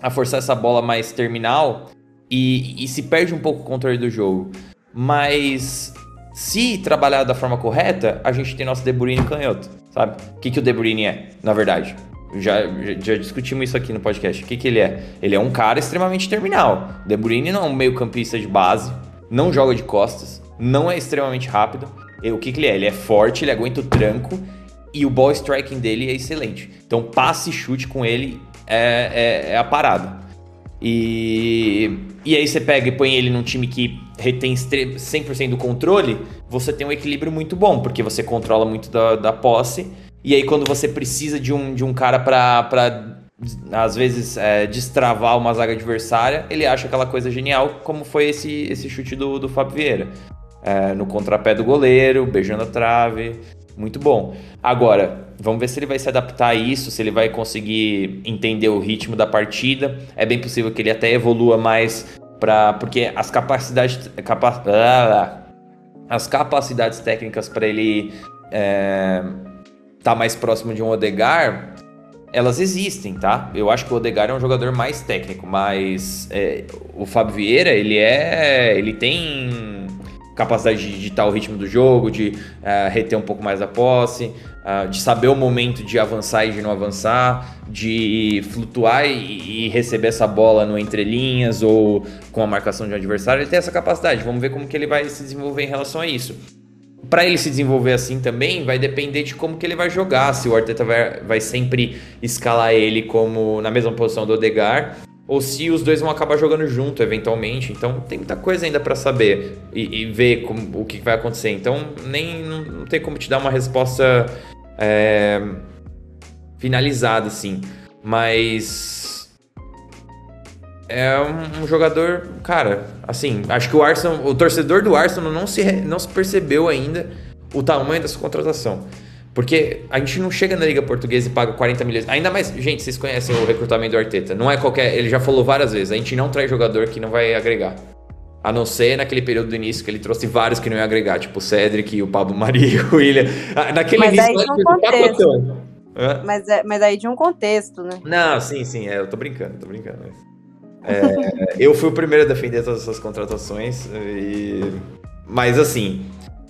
[SPEAKER 1] a forçar essa bola mais terminal e, e se perde um pouco o controle do jogo. mas se trabalhar da forma correta, a gente tem nosso De Bruyne canhoto, sabe? O que, que o De Bruyne é, na verdade? Já, já, discutimos isso aqui no podcast. O que, que ele é? Ele é um cara extremamente terminal. De Bruyne não é um meio campista de base, não joga de costas, não é extremamente rápido. O que, que ele é? Ele é forte, ele aguenta o tranco e o ball striking dele é excelente. Então passe e chute com ele é, é, é a parada. E, e aí você pega e põe ele num time que retém 100% do controle, você tem um equilíbrio muito bom, porque você controla muito da, da posse. E aí quando você precisa de um, de um cara para às vezes é, destravar uma zaga adversária, ele acha aquela coisa genial, como foi esse, esse chute do, do Fábio Vieira. É, no contrapé do goleiro, beijando a trave, muito bom. Agora, vamos ver se ele vai se adaptar a isso, se ele vai conseguir entender o ritmo da partida. É bem possível que ele até evolua mais para porque as capacidades capa, ah, as capacidades técnicas para ele é, tá mais próximo de um Odegar, elas existem, tá? Eu acho que o Odegar é um jogador mais técnico, mas é, o Fábio Vieira, ele é, ele tem capacidade de ditar o ritmo do jogo, de uh, reter um pouco mais a posse, uh, de saber o momento de avançar e de não avançar, de flutuar e, e, receber essa bola no entrelinhas ou com a marcação de um adversário. Ele tem essa capacidade. Vamos ver como que ele vai se desenvolver em relação a isso. Para ele se desenvolver assim também, vai depender de como que ele vai jogar. Se o Arteta vai, vai sempre escalar ele como na mesma posição do Odegar ou se os dois vão acabar jogando junto eventualmente. Então tem muita coisa ainda para saber e, e, ver como, o que vai acontecer. Então nem não, não tem como te dar uma resposta é, finalizada assim, mas é um, um, jogador, cara, assim, acho que o Arsenal, o torcedor do Arsenal não se não se percebeu ainda o tamanho dessa contratação. Porque a gente não chega na Liga Portuguesa e paga 40 milhões. Ainda mais, gente, vocês conhecem o recrutamento do Arteta. Não é qualquer. Ele já falou várias vezes: a gente não traz jogador que não vai agregar. A não ser naquele período do início que ele trouxe vários que não iam agregar, tipo o Cedric, o Pablo Mari, o William. Ah, naquele
[SPEAKER 2] mas
[SPEAKER 1] início,
[SPEAKER 2] aí de um contexto. Mas, é, mas aí de um contexto, né?
[SPEAKER 1] Não, sim, sim, é, eu tô brincando, tô brincando. É, eu fui o primeiro a defender todas essas contratações, e... mas assim,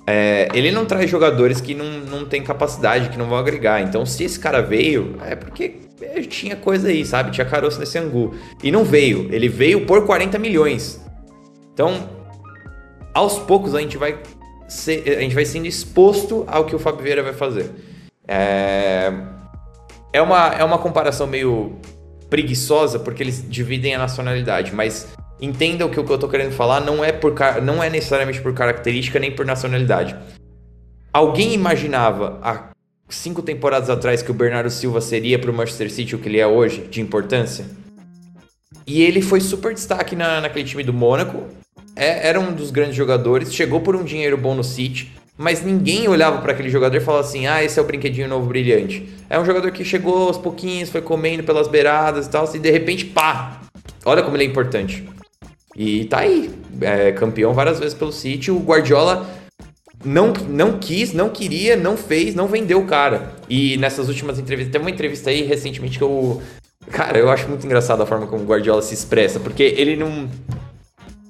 [SPEAKER 1] é, ele não traz jogadores que não, não tem capacidade, que não vão agregar. Então, se esse cara veio, é porque tinha coisa aí, sabe? Tinha caroço nesse angu. E não veio. Ele veio por 40 milhões. Então, aos poucos a gente vai, ser, a gente vai sendo exposto ao que o Fábio Vieira vai fazer. É, é, uma, é uma comparação meio preguiçosa, porque eles dividem a nacionalidade, mas Entenda o que eu tô querendo falar, não é, por, não é necessariamente por característica nem por nacionalidade. Alguém imaginava há cinco temporadas atrás que o Bernardo Silva seria para o Manchester City o que ele é hoje, de importância? E ele foi super destaque na, naquele time do Mônaco, é, era um dos grandes jogadores, chegou por um dinheiro bom no City, mas ninguém olhava para aquele jogador e falava assim: ah, esse é o brinquedinho novo brilhante. É um jogador que chegou aos pouquinhos, foi comendo pelas beiradas e tal, e de repente, pá! Olha como ele é importante. E tá aí, é, campeão várias vezes pelo City. O Guardiola não, não quis, não queria, não fez, não vendeu o cara. E nessas últimas entrevistas, tem uma entrevista aí recentemente que eu. Cara, eu acho muito engraçado a forma como o Guardiola se expressa, porque ele não.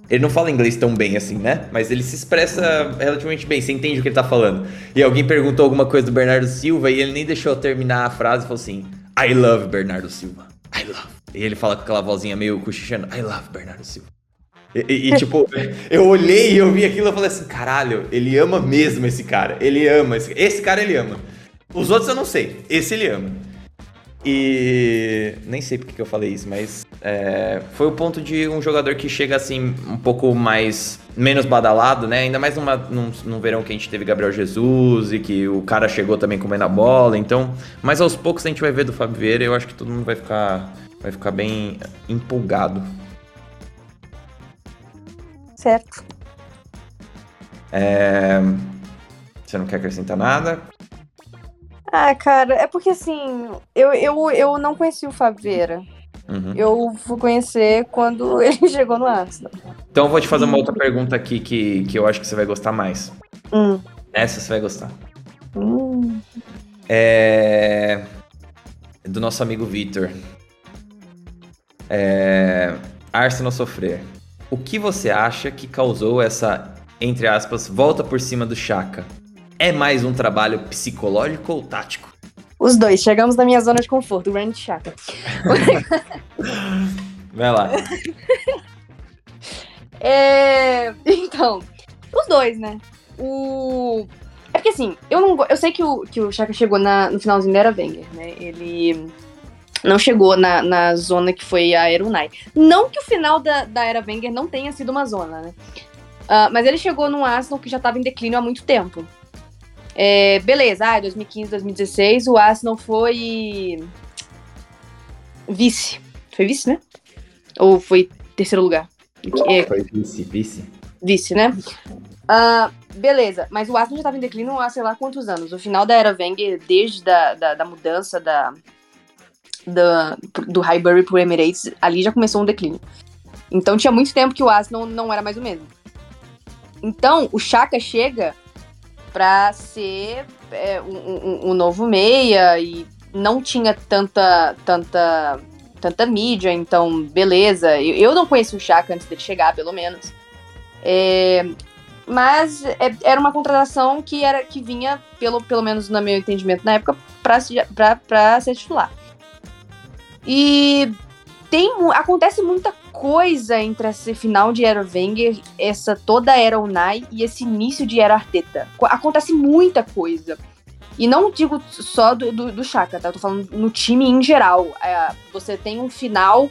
[SPEAKER 1] Ele não fala inglês tão bem assim, né? Mas ele se expressa relativamente bem, você entende o que ele tá falando. E alguém perguntou alguma coisa do Bernardo Silva e ele nem deixou eu terminar a frase e falou assim: I love Bernardo Silva. I love. E ele fala com aquela vozinha meio cochichando: I love Bernardo Silva. E, e, tipo, eu olhei e eu vi aquilo e falei assim, caralho, ele ama mesmo esse cara. Ele ama. Esse, esse cara ele ama. Os outros eu não sei. Esse ele ama. E nem sei porque que eu falei isso, mas é, foi o ponto de um jogador que chega assim um pouco mais menos badalado, né? Ainda mais numa, num, num verão que a gente teve Gabriel Jesus e que o cara chegou também comendo a bola. Então, mas aos poucos a gente vai ver do Fábio Vieira e eu acho que todo mundo vai ficar, vai ficar bem empolgado
[SPEAKER 2] certo.
[SPEAKER 1] É... Você não quer acrescentar nada?
[SPEAKER 2] Ah, cara, é porque assim, eu, eu, eu não conheci o Fabieira. Uhum. Eu vou conhecer quando ele chegou no Arsenal.
[SPEAKER 1] Então eu vou te fazer uma outra pergunta aqui que, que eu acho que você vai gostar mais.
[SPEAKER 2] Hum.
[SPEAKER 1] Essa você vai gostar.
[SPEAKER 2] Hum.
[SPEAKER 1] É... Do nosso amigo Vitor. É... Arsenal sofrer. O que você acha que causou essa entre aspas, volta por cima do Chaka, é mais um trabalho psicológico ou tático?
[SPEAKER 2] Os dois. Chegamos na minha zona de conforto, o Grand Chaka.
[SPEAKER 1] Vai lá.
[SPEAKER 2] é, então, os dois, né? O... É porque assim, eu não eu sei que o, que o Chaka chegou na, no finalzinho da Era Wenger, né? Ele não chegou na, na zona que foi a Erunai. Não que o final da, da Era Wenger não tenha sido uma zona, né? Uh, mas ele chegou num Arsenal que já estava em declínio há muito tempo. É, beleza, ah, 2015, 2016, o Arsenal foi vice. Foi vice, né? Ou foi terceiro lugar?
[SPEAKER 1] É, foi vice, vice.
[SPEAKER 2] Vice, né? Uh, beleza, mas o Arsenal já estava em declínio há sei lá quantos anos. O final da era Wenger, desde da, da, da mudança da, da, do Highbury pro Emirates, ali já começou um declínio. Então tinha muito tempo que o Arsenal não era mais o mesmo. Então o Chaka chega para ser é, um, um, um, novo meia e não tinha tanta tanta tanta mídia, então beleza. Eu, eu não conheci o Chaka antes dele chegar, pelo menos. É, mas é, era uma contratação que era que vinha, pelo, pelo menos no meu entendimento na época, para ser titular. E tem, acontece muita coisa entre esse final de Era Wenger, essa toda Era Unai e esse início de Era Arteta. Acontece muita coisa. E não digo só do, do, do Chaka, tá? Eu tô falando no time em geral. É, você tem um final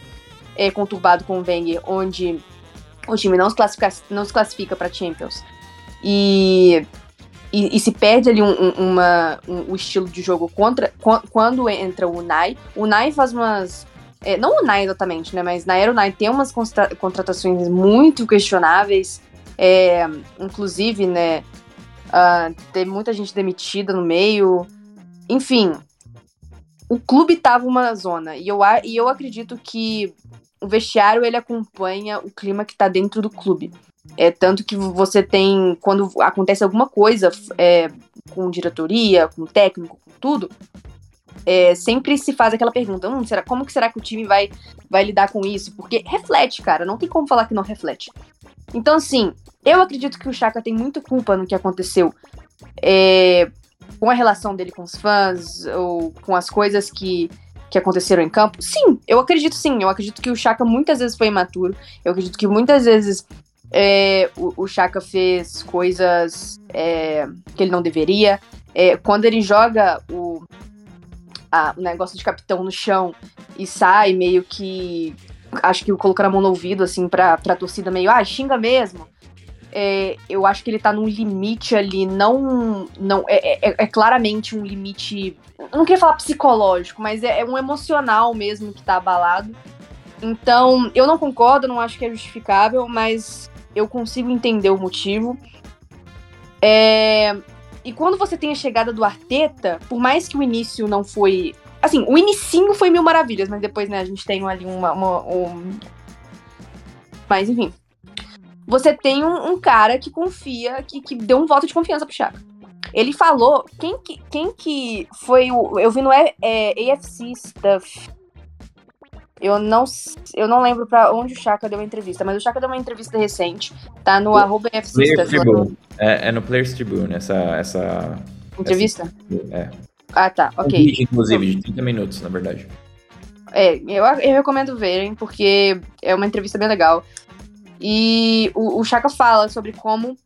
[SPEAKER 2] é, conturbado com o Wenger, onde o time não se classifica, não se classifica para Champions. E, e, e, se perde ali um, um, uma, um, o estilo de jogo contra quando entra o Unai. O Unai faz umas. É, não o Unai exatamente, né? Mas na era Unai tem umas contratações muito questionáveis. É, inclusive, né? Uh, tem muita gente demitida no meio. Enfim, o clube tava uma zona. E eu, e eu acredito que o vestiário ele acompanha o clima que tá dentro do clube. É tanto que você tem, quando acontece alguma coisa é, com diretoria, com técnico, com tudo, é, sempre se faz aquela pergunta: hum, será, como que será que o time vai, vai lidar com isso? Porque reflete, cara, não tem como falar que não reflete. Então, assim, eu acredito que o Chaka tem muita culpa no que aconteceu é, com a relação dele com os fãs, ou com as coisas que, que aconteceram em campo? Sim, eu acredito sim. Eu acredito que o Chaka muitas vezes foi imaturo. Eu acredito que muitas vezes é, o, Chaka fez coisas é, que ele não deveria. É, quando ele joga o, o negócio de capitão no chão e sai meio que. Acho que colocando a mão no ouvido, assim, pra, pra torcida meio, ah, xinga mesmo. É, eu acho que ele tá num limite ali, não. não é, é, é claramente um limite. não queria falar psicológico, mas é, é, um emocional mesmo que tá abalado. Então, eu não concordo, não acho que é justificável, mas eu consigo entender o motivo. E quando você tem a chegada do Arteta, por mais que o início não foi. Assim, o inicinho foi mil maravilhas, mas depois, né, a gente tem ali uma. uma um... Mas, enfim você tem um, um cara que confia, que, que deu um voto de confiança pro Chaka. Ele falou, quem que, quem que foi o. Eu vi no é, é, AFC Stuff. Eu não, eu não lembro para onde o Chaka deu uma entrevista, mas o Chaka deu uma entrevista recente. Tá no arroba.
[SPEAKER 1] Tribune. É, é, no Players Tribune, essa. essa
[SPEAKER 2] entrevista?
[SPEAKER 1] Essa, é.
[SPEAKER 2] Ah, tá, ok.
[SPEAKER 1] Um vídeo, inclusive, de 30 minutos, na verdade.
[SPEAKER 2] É, eu, eu recomendo verem, porque é uma entrevista bem legal. E o, o Chaka fala sobre como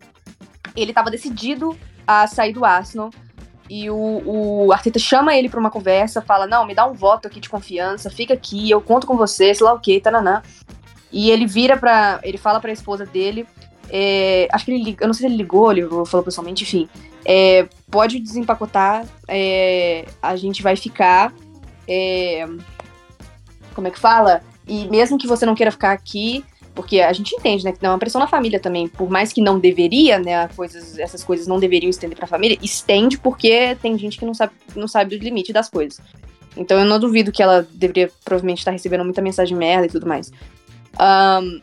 [SPEAKER 2] ele estava decidido a sair do Arsenal. E o, o Arteta chama ele para uma conversa, fala: Não, me dá um voto aqui de confiança, fica aqui, eu conto com você, sei lá o que, tananã. E ele vira pra. Ele fala pra esposa dele. É, acho que ele Eu não sei se ele ligou, ele falou pessoalmente, enfim. É, pode desempacotar, é, a gente vai ficar. É, como é que fala? E mesmo que você não queira ficar aqui, porque a gente entende, né, que dá uma pressão na família também, por mais que não deveria, né, coisas, essas coisas não deveriam estender para a família, estende porque tem gente que não sabe, não sabe do limite das coisas. Então eu não duvido que ela deveria provavelmente estar recebendo muita mensagem merda e tudo mais. Um,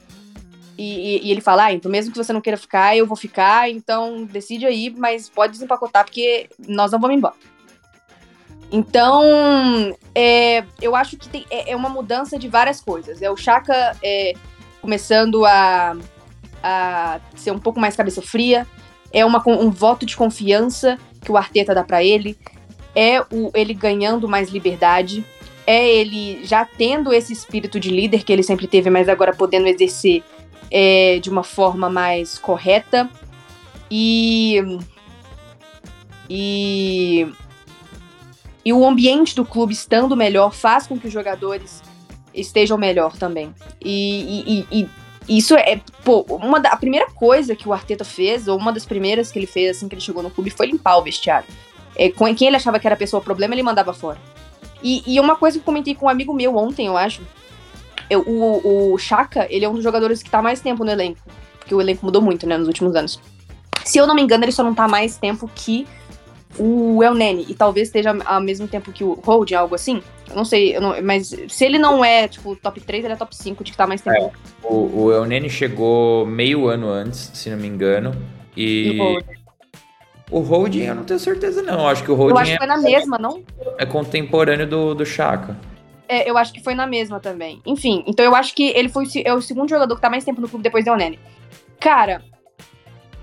[SPEAKER 2] e, e, ele fala, ah, então mesmo que você não queira ficar, eu vou ficar, então decide aí, mas pode desempacotar porque nós não vamos embora. Então, é, eu acho que tem, é, é, uma mudança de várias coisas. É o Chaka é, começando a, a ser um pouco mais cabeça fria. É uma, um voto de confiança que o Arteta dá para ele. É o, ele ganhando mais liberdade. É ele já tendo esse espírito de líder que ele sempre teve, mas agora podendo exercer é, de uma forma mais correta. E. E. E o ambiente do clube estando melhor faz com que os jogadores estejam melhor também. E, e, e isso é, pô, uma da, a primeira coisa que o Arteta fez, ou uma das primeiras que ele fez assim que ele chegou no clube, foi limpar o vestiário. É, com quem ele achava que era a pessoa problema, ele mandava fora. E, e uma coisa que eu comentei com um amigo meu ontem, eu acho, eu, o, o Chaka, ele é um dos jogadores que tá mais tempo no elenco. Porque o elenco mudou muito, né, nos últimos anos. Se eu não me engano, ele só não tá mais tempo que o El Nene. E talvez esteja ao mesmo tempo que o Hold, algo assim. Eu não sei, eu não, mas se ele não é, tipo, top 3, ele é top 5 de que tá mais tempo. É,
[SPEAKER 1] o, o El Nene chegou meio ano antes, se não me engano. E. e o Hold. O Holding eu não tenho certeza, não. Acho que o Holding. Eu
[SPEAKER 2] acho que foi na mesma, não?
[SPEAKER 1] É contemporâneo do, do Chaka.
[SPEAKER 2] É, eu acho que foi na mesma também. Enfim, então eu acho que ele foi é o segundo jogador que tá mais tempo no clube depois do El Nene. Cara,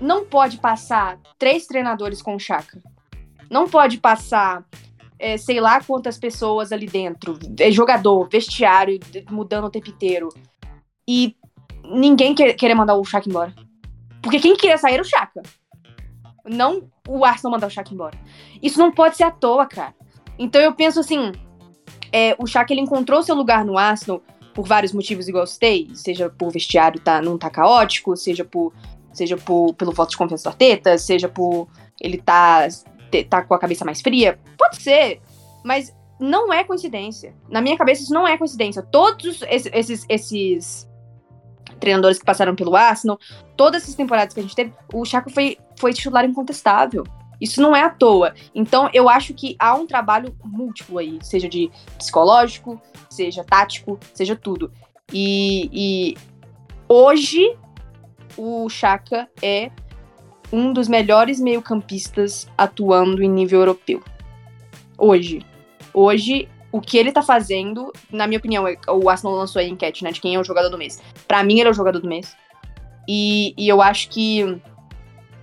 [SPEAKER 2] não pode passar três treinadores com o Chaka. Não pode passar, é, sei lá quantas pessoas ali dentro, é, jogador, vestiário, mudando o tempo inteiro. E ninguém quer, querer mandar o Chaka embora. Porque quem queria sair era o Chaka. Não o Arsenal mandar o Chaka embora. Isso não pode ser à toa, cara. Então eu penso assim, é, o Chaka ele encontrou seu lugar no Arsenal por vários motivos, igual eu citei, seja por vestiário tá, não tá caótico, seja por seja por, pelo voto de confiança do Arteta, seja por ele tá, tá com a cabeça mais fria. Pode ser, mas não é coincidência. Na minha cabeça, isso não é coincidência. Todos esses, esses treinadores que passaram pelo Arsenal, todas essas temporadas que a gente teve, o Chaka foi, foi titular incontestável. Isso não é à toa. Então, eu acho que há um trabalho múltiplo aí, seja de psicológico, seja tático, seja tudo. E, e hoje, o Chaka é um dos melhores meio-campistas atuando em nível europeu. Hoje. Hoje, o que ele tá fazendo, na minha opinião, o Arsenal lançou a enquete, né, de quem é o jogador do mês. Para mim, ele é o jogador do mês. E, e eu acho que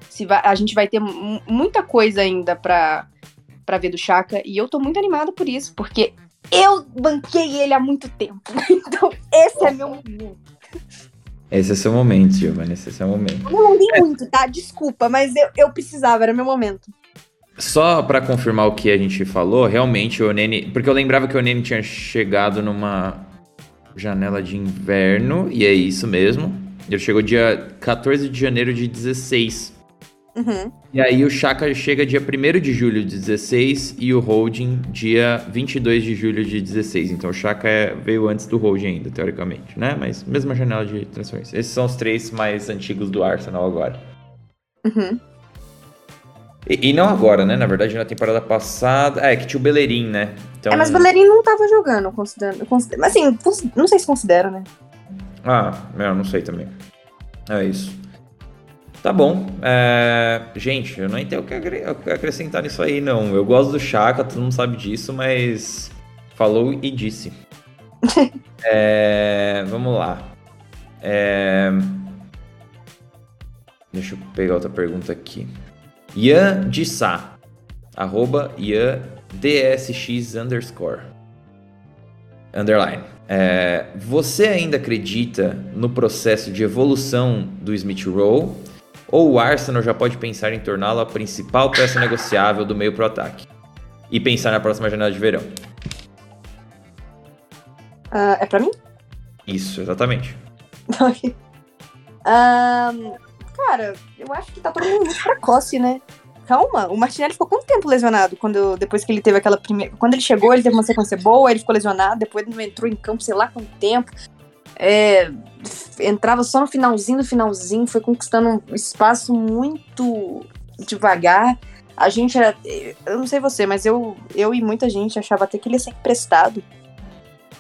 [SPEAKER 2] se vai, a gente vai ter muita coisa ainda pra, pra ver do Chaka. E eu tô muito animada por isso, porque eu banquei ele há muito tempo. Então, esse é meu momento.
[SPEAKER 1] Esse é seu momento, Giovanni. Esse é seu momento.
[SPEAKER 2] Eu não é. muito, tá? Desculpa, mas eu, eu precisava, era meu momento.
[SPEAKER 1] Só para confirmar o que a gente falou, realmente o Nene. Porque eu lembrava que o Nene tinha chegado numa janela de inverno, e é isso mesmo. Ele chegou dia 14 de janeiro de 16.
[SPEAKER 2] Uhum.
[SPEAKER 1] E aí o Chaka chega dia 1 de julho de 16 e o Holding dia 22 de julho de 16. Então o Chaka é, veio antes do Holding ainda, teoricamente, né? Mas mesma janela de transferência. Esses são os três mais antigos do Arsenal agora.
[SPEAKER 2] Uhum.
[SPEAKER 1] E, e, não agora, né? Na verdade, na temporada passada. É, que tinha o Bellerin, né?
[SPEAKER 2] Então... É, mas o Bellerin não tava jogando, considerando. Consider... Mas assim, não sei se considera, né?
[SPEAKER 1] Ah, eu não sei também. É isso. Tá bom. É... Gente, eu não tenho o que acrescentar nisso aí, não. Eu gosto do Chaka, todo mundo sabe disso, mas falou e disse. é... Vamos lá. É... Deixa eu pegar outra pergunta aqui. Ian de Sá. Arroba Ian DSX underscore. Underline. É, você ainda acredita no processo de evolução do Smith Rowe ou o Arsenal já pode pensar em torná-lo a principal peça negociável do meio pro ataque? E pensar na próxima janela de verão.
[SPEAKER 2] Uh, é pra mim?
[SPEAKER 1] Isso, exatamente.
[SPEAKER 2] um, cara, eu acho que tá todo mundo muito precoce, né? Calma, o Martinelli ficou quanto tempo lesionado quando depois que ele teve aquela primeira. Quando ele chegou, ele teve uma sequência boa, ele ficou lesionado, depois ele não entrou em campo, sei lá quanto tempo é, entrava só no finalzinho do finalzinho, foi conquistando um espaço muito devagar. A gente era. Eu não sei você, mas eu, eu e muita gente achava até que ele ia ser emprestado,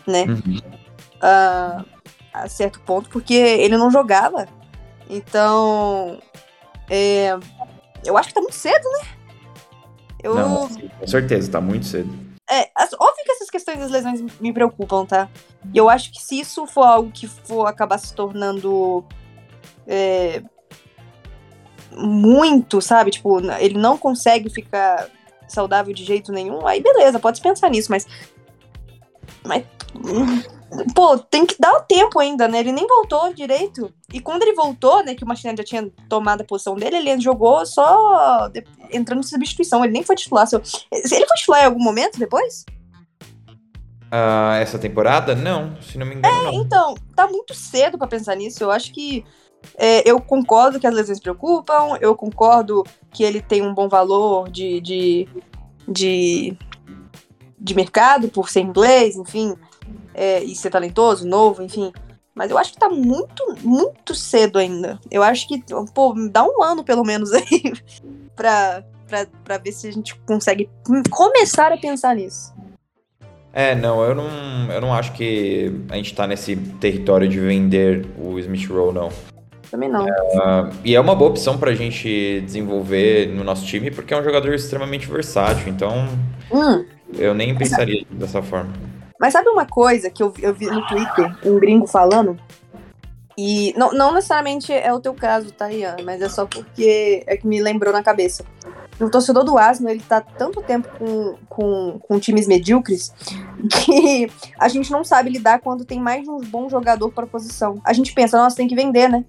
[SPEAKER 2] né? Uhum. Uh, a certo ponto, porque ele não jogava. Então. É, eu acho que tá muito cedo, né?
[SPEAKER 1] Eu... Não, com certeza, tá muito cedo.
[SPEAKER 2] É, óbvio que essas questões das lesões me preocupam, tá? E eu acho que se isso for algo que for acabar se tornando é, muito, sabe? Tipo, ele não consegue ficar saudável de jeito nenhum, aí beleza, pode pensar nisso, mas. Mas. Pô, tem que dar o tempo ainda, né? Ele nem voltou direito. E quando ele voltou, né, que o Martinelli já tinha tomado a posição dele, ele jogou só entrando em substituição. Ele nem foi titular. Ele foi titular em algum momento depois?
[SPEAKER 1] Uh, essa temporada? Não, se não me engano.
[SPEAKER 2] É,
[SPEAKER 1] não.
[SPEAKER 2] então, tá muito cedo para pensar nisso. Eu acho que é, eu concordo que as lesões preocupam, eu concordo que ele tem um bom valor de, de, de, de mercado por ser inglês, enfim, é, e ser talentoso, novo, enfim. Mas eu acho que tá muito, muito cedo ainda. Eu acho que, pô, dá um ano pelo menos aí pra, pra, pra ver se a gente consegue começar a pensar nisso.
[SPEAKER 1] É, não, eu não, eu não acho que a gente tá nesse território de vender o Smith Rowe, não.
[SPEAKER 2] Também não.
[SPEAKER 1] Uh, e é uma boa opção pra gente desenvolver no nosso time, porque é um jogador extremamente versátil, então hum. eu nem pensaria dessa forma.
[SPEAKER 2] Mas sabe uma coisa que eu, eu vi no Twitter, um gringo falando? E não, não necessariamente é o teu caso, tá, Ian? Mas é só porque é que me lembrou na cabeça. O torcedor do Arsenal, ele tá tanto tempo com, com, com times medíocres que a gente não sabe lidar quando tem mais de um bom jogador para posição. A gente pensa, nossa, tem que vender, né?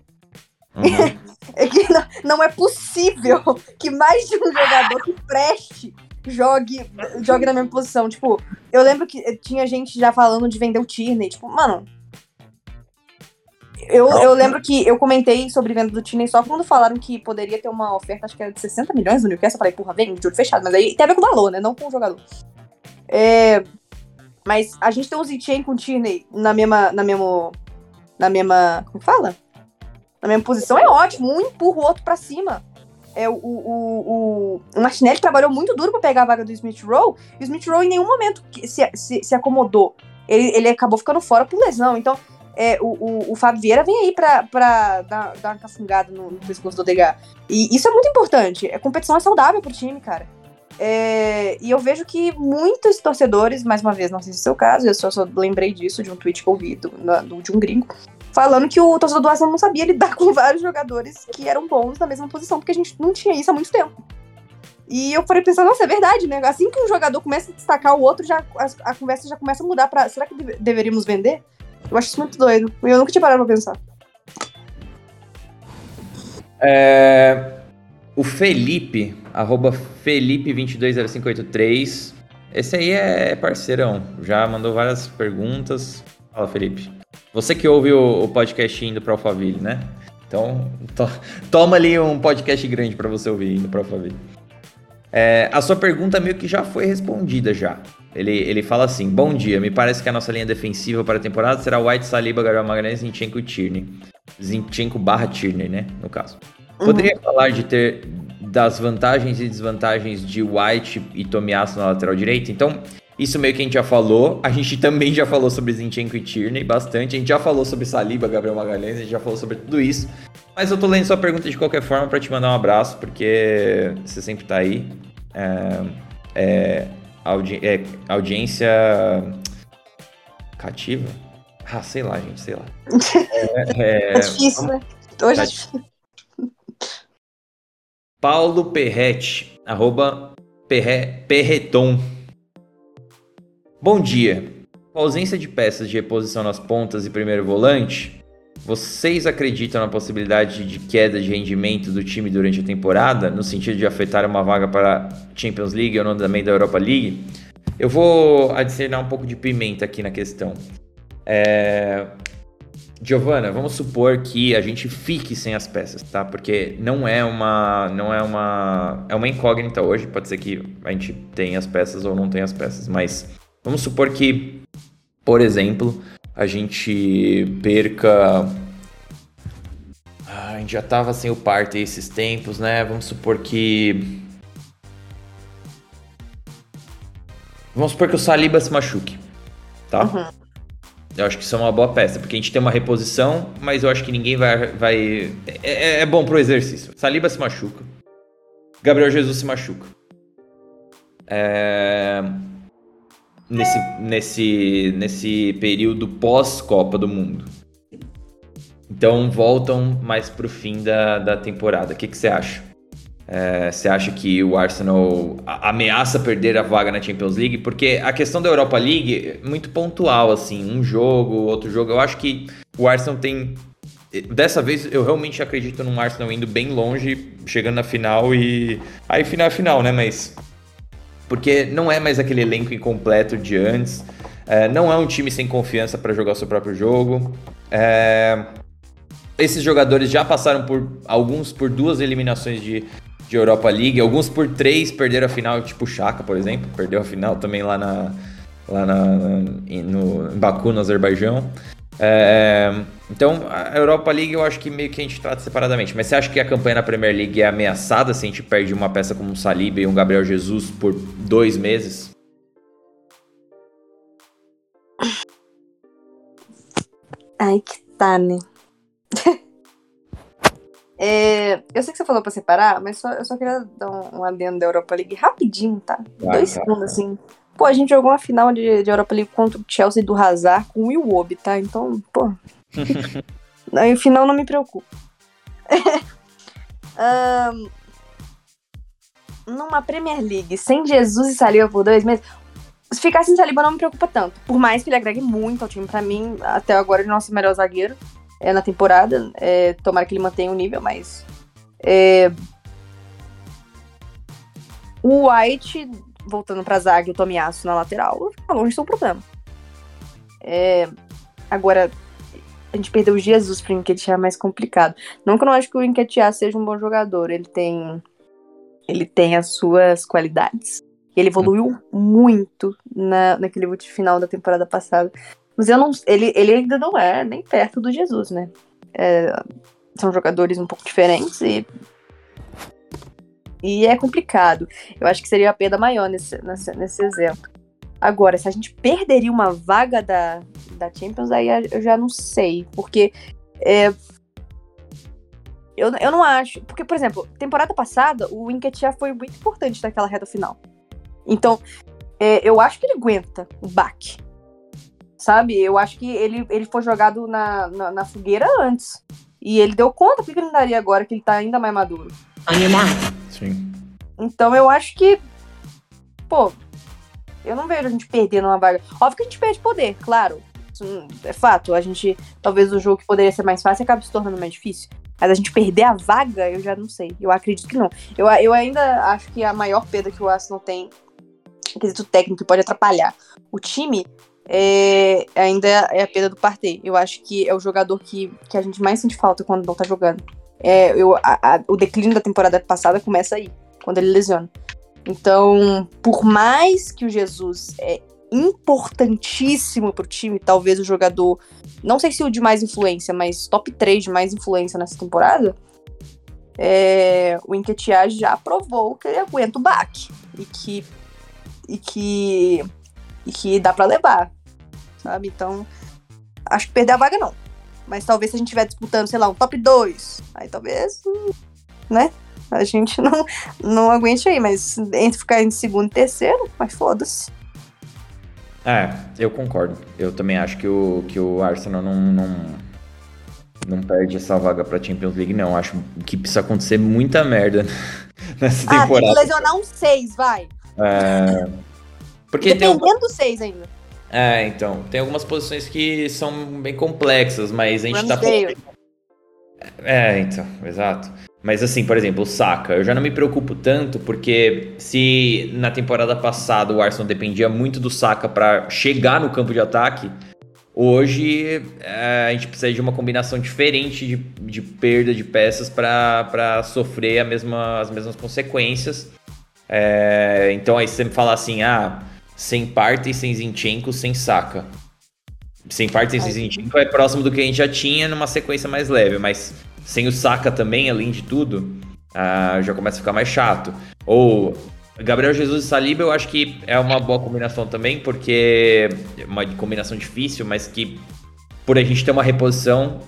[SPEAKER 2] Uhum. é que não, não, é possível que mais de um jogador que preste jogue, jogue na mesma posição. Tipo, eu lembro que tinha gente já falando de vender o Tierney. Tipo, mano. Eu, eu lembro que eu comentei sobre venda do Tierney só quando falaram que poderia ter uma oferta, acho que era de 60 milhões do Newcastle. Eu falei, porra, vem, de olho fechado. Mas aí tem a ver com o valor, né? Não com o jogador. É, mas a gente tem um Zichen com o Tierney na mesma. Na mesma. Na mesma. Como fala? Na mesma posição é ótimo. Um empurra o outro para cima. É, o, o, o, o Martinelli trabalhou muito duro para pegar a vaga do Smith Rowe, e o Smith Rowe em nenhum momento se, se, se acomodou. Ele, ele acabou ficando fora por lesão. Então, é, o, o, o Fábio Vieira vem aí pra, dar, dar uma cafungada no, no pescoço do Odegaard. E isso é muito importante. A competição é saudável pro time, cara. É, e eu vejo que muitos torcedores, mais uma vez, não sei se é o seu caso, eu só, só lembrei disso de um tweet que eu vi do, do, de um gringo, falando que o torcedor do Arsenal não sabia lidar com vários jogadores que eram bons na mesma posição, porque a gente não tinha isso há muito tempo. E eu falei pensando, nossa, é verdade, né? Assim que um jogador começa a destacar o outro, já, a, a conversa já começa a mudar para será que deve, deveríamos vender? Eu acho isso muito doido. Eu nunca tinha parado pra pensar.
[SPEAKER 1] É, o Felipe, arroba Felipe220583, esse aí é parceirão, já mandou várias perguntas. Fala, Felipe. Você que ouve o, o podcast indo para Alphaville, né? Então, to, toma ali um podcast grande para você ouvir indo para Alphaville. É, a sua pergunta meio que já foi respondida já. Ele, ele fala assim: Bom dia, me parece que a nossa linha defensiva para a temporada será White, Saliba, Gabriel Magalhães, Zinchenko e Tierney. Zinchenko barra Tierney, né? No caso. Uhum. Poderia falar de ter das vantagens e desvantagens de White e Tomiasso na lateral direita? Então, isso meio que a gente já falou. A gente também já falou sobre Zinchenko e Tierney bastante. A gente já falou sobre Saliba, Gabriel Magalhães, a gente já falou sobre tudo isso. Mas eu tô lendo sua pergunta de qualquer forma para te mandar um abraço, porque você sempre tá aí. É, é, audi é audiência cativa? Ah, sei lá, gente, sei lá.
[SPEAKER 2] É, é, é difícil, né? Hoje tá é difícil.
[SPEAKER 1] Paulo Perrete, arroba Perre, Perreton. Bom dia. Com a ausência de peças de reposição nas pontas e primeiro volante, vocês acreditam na possibilidade de queda de rendimento do time durante a temporada, no sentido de afetar uma vaga para Champions League ou também da Europa League? Eu vou adicionar um pouco de pimenta aqui na questão. É... Giovana, vamos supor que a gente fique sem as peças, tá? Porque não é uma, não é uma, é uma incógnita hoje. Pode ser que a gente tenha as peças ou não tenha as peças, mas Vamos supor que, por exemplo, a gente perca. Ah, a gente já tava sem o Partey esses tempos, né? Vamos supor que. Vamos supor que o Saliba se machuque, tá? Uhum. Eu acho que isso é uma boa peça, porque a gente tem uma reposição, mas eu acho que ninguém vai. vai... É, é, é bom pro exercício. Saliba se machuca. Gabriel Jesus se machuca. É nesse, nesse, nesse período pós-Copa do Mundo. Então voltam mais pro fim da, da temporada. O que, que você acha? É, você acha que o Arsenal ameaça perder a vaga na Champions League? Porque a questão da Europa League é muito pontual, assim, um jogo, outro jogo. Eu acho que o Arsenal tem. Dessa vez eu realmente acredito num Arsenal indo bem longe, chegando na final e. Aí final é final, né? Mas. Porque não é mais aquele elenco incompleto de antes. É, não é um time sem confiança para jogar o seu próprio jogo. É, esses jogadores já passaram por alguns por duas eliminações de, de Europa League, alguns por três perderam a final, tipo o Chaka, por exemplo, perdeu a final também lá na lá na, no em Baku, no Azerbaijão. É, então, a Europa League eu acho que meio que a gente trata separadamente. Mas você acha que a campanha na Premier League é ameaçada se a gente perde uma peça como um Saliba e um Gabriel Jesus por dois meses?
[SPEAKER 2] Ai, que tá, né? é, eu sei que você falou pra separar, mas só, eu só queria dar um, um adendo da Europa League rapidinho, tá? Ah, Dois tá, segundos, tá. assim. Pô, a gente jogou uma final de, de Europa League contra o Chelsea do Hazard com o Iwobi, tá? Então, pô. não, o final não me preocupa. um, numa Premier League, sem Jesus e Saliba por dois meses, se ficar sem Saliba não me preocupa tanto. Por mais que ele agregue muito ao time, pra mim, até agora, ele é o nosso melhor zagueiro é, na temporada. É, tomara que ele mantenha o nível, mas. É... O White, voltando pra zaga e o Tomiasso na lateral, tá longe do problema. É... Agora, a gente perdeu o Jesus pro Enquetear é mais complicado. Não que eu não acho que o Enquetear seja um bom jogador, ele tem. Ele tem as suas qualidades. Ele evoluiu muito na, naquele final da temporada passada. Mas eu não, ele, ele ainda não é nem perto do Jesus, né? É, são jogadores um pouco diferentes e. E é complicado. Eu acho que seria a perda maior nesse, nesse, nesse exemplo. Agora, se a gente perderia uma vaga da, da Champions, aí eu já não sei. Porque. É, eu, eu não acho. Porque, por exemplo, temporada passada, o Enquetia foi muito importante naquela reta final. Então, é, eu acho que ele aguenta o baque sabe? Eu acho que ele, ele foi jogado na, na, na fogueira antes. E ele deu conta, por que ele não daria agora que ele tá ainda mais maduro?
[SPEAKER 1] Animar. Sim.
[SPEAKER 2] Então eu acho que. Pô, eu não vejo a gente perdendo uma vaga. Óbvio que a gente perde poder, claro. Isso é fato. A gente. Talvez o jogo que poderia ser mais fácil acabe se tornando mais difícil. Mas a gente perder a vaga, eu já não sei. Eu acredito que não. Eu, eu ainda acho que a maior perda que o Arsenal tem, quesito técnico, que pode atrapalhar o time, é, ainda é a perda do Partey. Eu acho que é o jogador que, que a gente mais sente falta quando não tá jogando. É, eu, a, a, o declínio da temporada passada começa aí, quando ele lesiona. Então, por mais que o Jesus é importantíssimo pro time, talvez o jogador, não sei se o de mais influência, mas top 3 de mais influência nessa temporada, é, o Enquetear já provou que ele aguenta o baque e que, e que, e que dá para levar sabe? Então, acho que perder a vaga não. Mas talvez se a gente estiver disputando, sei lá, um top 2, aí talvez, né? A gente não, não aguente aí, mas entre ficar em segundo e terceiro, mas foda-se.
[SPEAKER 1] É, eu concordo. Eu também acho que o, que o Arsenal não, não, não perde essa vaga pra Champions League, não. Acho que precisa acontecer muita merda nessa ah, temporada.
[SPEAKER 2] Tem que lesionar um 6, vai.
[SPEAKER 1] É...
[SPEAKER 2] Porque Dependendo tem... do 6 ainda.
[SPEAKER 1] É, então. Tem algumas posições que são bem complexas, mas a gente tá. É, então, exato. Mas assim, por exemplo, o Saka, eu já não me preocupo tanto, porque se na temporada passada o Arsenal dependia muito do Saka para chegar no campo de ataque, hoje é, a gente precisa de uma combinação diferente de, de perda de peças para sofrer mesma, as mesmas consequências. É, então aí você me fala assim, ah, sem Parta e sem Zinchenko, sem Saka. Sem Parta e sem Zinchenko é próximo do que a gente já tinha numa sequência mais leve, mas sem o Saka também, além de tudo, uh, já começa a ficar mais chato. Ou Gabriel Jesus e Saliba eu acho que é uma boa combinação também, porque é uma combinação difícil, mas que por a gente ter uma reposição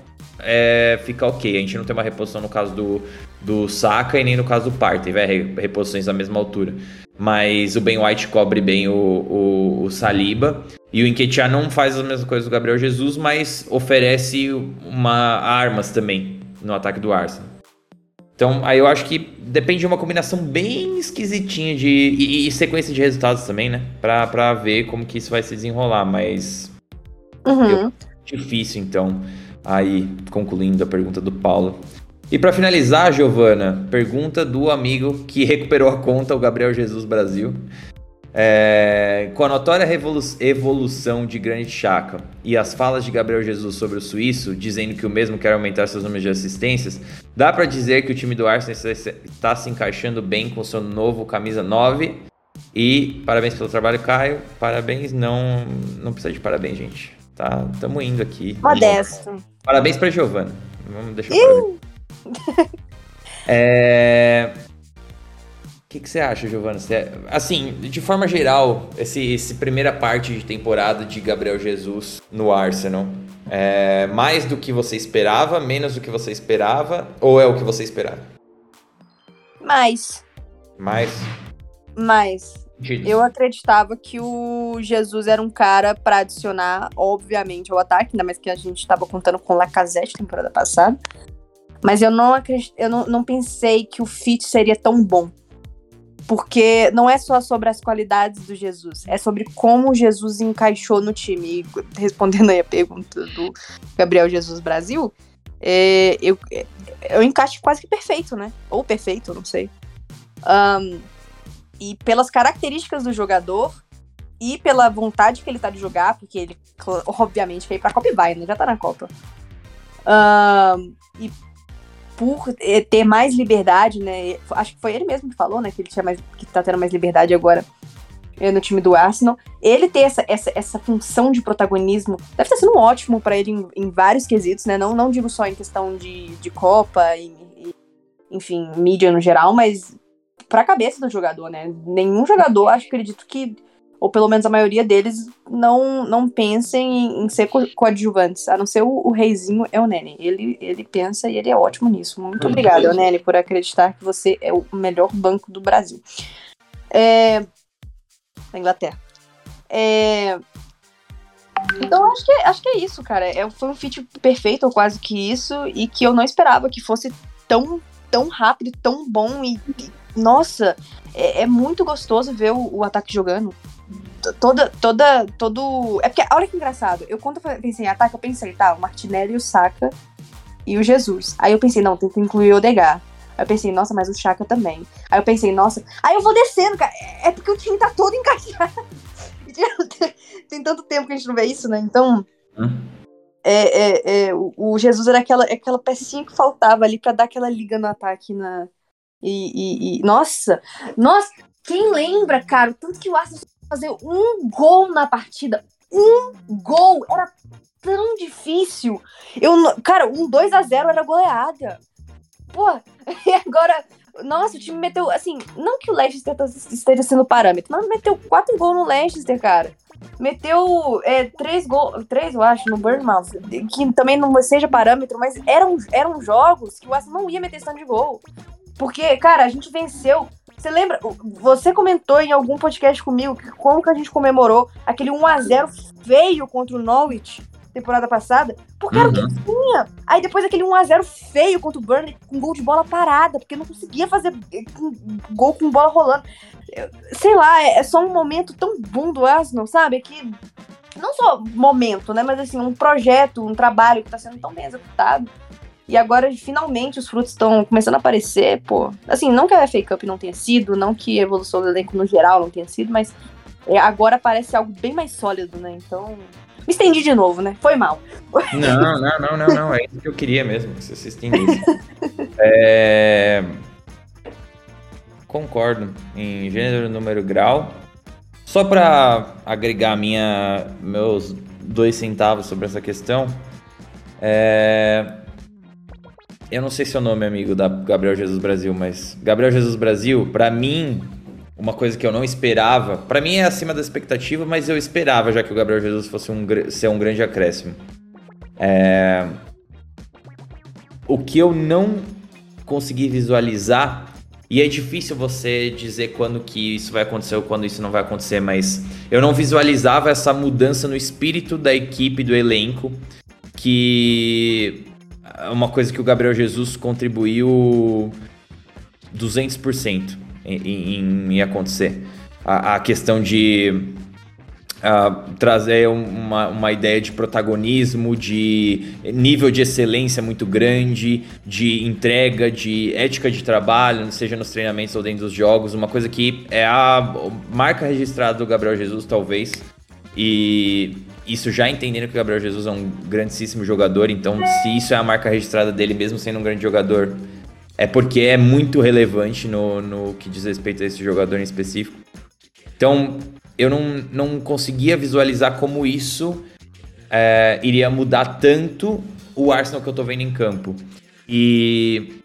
[SPEAKER 1] é, fica ok. A gente não tem uma reposição no caso do, do Saka e nem no caso do Partey, vai reposições da mesma altura mas o Ben White cobre bem o, o, o Saliba. E o Enquetear não faz as mesmas coisas do Gabriel Jesus, mas oferece uma armas também no ataque do Arsenal. Então, aí eu acho que depende de uma combinação bem esquisitinha de. E, e sequência de resultados também, né? Pra, pra ver como que isso vai se desenrolar, mas.
[SPEAKER 2] Uhum.
[SPEAKER 1] Eu, difícil, então. Aí, concluindo a pergunta do Paulo. E para finalizar, Giovana, pergunta do amigo que recuperou a conta, o Gabriel Jesus Brasil. É, com a notória evolução de Granit Xhaka e as falas de Gabriel Jesus sobre o suíço, dizendo que o mesmo quer aumentar seus números de assistências, dá para dizer que o time do Arsenal está se encaixando bem com seu novo camisa 9. E parabéns pelo trabalho, Caio. Parabéns, não não precisa de parabéns, gente. Tá, tamo indo aqui.
[SPEAKER 2] Modesto.
[SPEAKER 1] Parabéns para Giovana. Vamos deixar é, que, que você acha, Giovana? Você, assim, de forma geral, esse, esse primeira parte de temporada de Gabriel Jesus no Arsenal, é mais do que você esperava, menos do que você esperava, ou é o que você esperava?
[SPEAKER 2] Mais.
[SPEAKER 1] Mais?
[SPEAKER 2] Mais. Eu acreditava que o Jesus era um cara para adicionar, obviamente, ao ataque, ainda mais que a gente estava contando com o Lacazette temporada passada. Mas eu não acredito, eu não, não pensei que o fit seria tão bom. Porque não é só sobre as qualidades do Jesus, é sobre como Jesus encaixou no time. E respondendo aí a pergunta do Gabriel Jesus Brasil, é, eu, encaixo quase que perfeito, né? Ou perfeito, não sei. Um, e pelas características do jogador e pela vontade que ele tá de jogar, porque ele, obviamente, ir pra Copa e vai, né? Já tá na Copa. E por eh, ter mais liberdade, né? Acho que foi ele mesmo que falou, né? Que ele tinha mais, que tá tendo mais liberdade agora eh, no time do Arsenal. Ele ter essa, essa, essa função de protagonismo deve estar sendo ótimo para ele em, em, vários quesitos, né? Não, não digo só em questão de, de Copa e, e enfim, mídia no geral, mas para a cabeça do jogador, né? Nenhum jogador, acho que acredito que ou pelo menos a maioria deles, não, não pensem em, em ser co coadjuvantes, a não ser o, o reizinho é o Nene. Ele, ele pensa e ele é ótimo nisso. Muito obrigada, Nene, por acreditar que você é o melhor banco do Brasil. É... Da Inglaterra. É... Então acho que, acho que é isso, cara. É, foi um fit perfeito, ou quase que isso, e que eu não esperava que fosse tão, tão rápido, tão bom e, e nossa, é, é, muito gostoso ver o, o ataque jogando toda, toda, todo. É porque, olha que engraçado. Eu, quando eu pensei em ataque, eu pensei, tá, o Martinelli, o Saka e o Jesus. Aí eu pensei, não, tem que incluir o Odegar. Aí eu pensei, nossa, mas o Chaka também. Aí eu pensei, nossa. Aí eu vou descendo, cara. É porque o time tá todo encaixado. tem tanto tempo que a gente não vê isso, né? Então. Hum. É, é, é, o, o, Jesus era aquela, aquela pecinha que faltava ali para dar aquela liga no ataque na. E, e, e, nossa, nossa, quem lembra, cara, tanto que o Arsenal fazer um gol na partida. Um gol! Era tão difícil. Eu, cara, um 2 a 0 era goleada. Pô, e agora. Nossa, o time meteu. Assim, não que o Leicester tá, esteja sendo parâmetro, mas meteu quatro gols no Leicester, cara. Meteu é, três gols, três eu acho, no Bournemouth, que também não seja parâmetro, mas eram, eram jogos que o Arsenal não ia meter esse de gol. Porque, cara, a gente venceu você lembra? Você comentou em algum podcast comigo que como que a gente comemorou aquele 1x0 feio contra o Norwich temporada passada? Porque uhum. era o que tinha. Aí depois aquele 1x0 feio contra o Burnley com gol de bola parada, porque não conseguia fazer gol com bola rolando. Sei lá, é, é só um momento tão bom do Arsenal, sabe? Que não só momento, né? Mas assim, um projeto, um trabalho que tá sendo tão bem executado. E agora, finalmente, os frutos estão começando a aparecer, pô. Assim, não que a FA Cup não tenha sido, não que a evolução do elenco no geral não tenha sido, mas é, agora parece algo bem mais sólido, né? Então. Me estendi de novo, né? Foi mal.
[SPEAKER 1] Não, não, não, não, não. É isso que eu queria mesmo, que você se estendesse. é... Concordo. Em gênero, número, grau. Só para agregar minha, meus dois centavos sobre essa questão, é... Eu não sei seu nome, amigo, da Gabriel Jesus Brasil, mas Gabriel Jesus Brasil, para mim, uma coisa que eu não esperava, para mim é acima da expectativa, mas eu esperava já que o Gabriel Jesus fosse um, ser um grande acréscimo. É... O que eu não consegui visualizar E é difícil você dizer quando que isso vai acontecer ou quando isso não vai acontecer, mas eu não visualizava essa mudança no espírito da equipe, do elenco, que uma coisa que o Gabriel Jesus contribuiu 200% em, em, em acontecer. A, a questão de trazer uma, uma ideia de protagonismo, de nível de excelência muito grande, de entrega, de ética de trabalho, seja nos treinamentos ou dentro dos jogos, uma coisa que é a marca registrada do Gabriel Jesus, talvez. E isso já entendendo que o Gabriel Jesus é um grandíssimo jogador, então se isso é a marca registrada dele, mesmo sendo um grande jogador, é porque é muito relevante no, no que diz respeito a esse jogador em específico. Então, eu não, não conseguia visualizar como isso é, iria mudar tanto o Arsenal que eu tô vendo em campo. E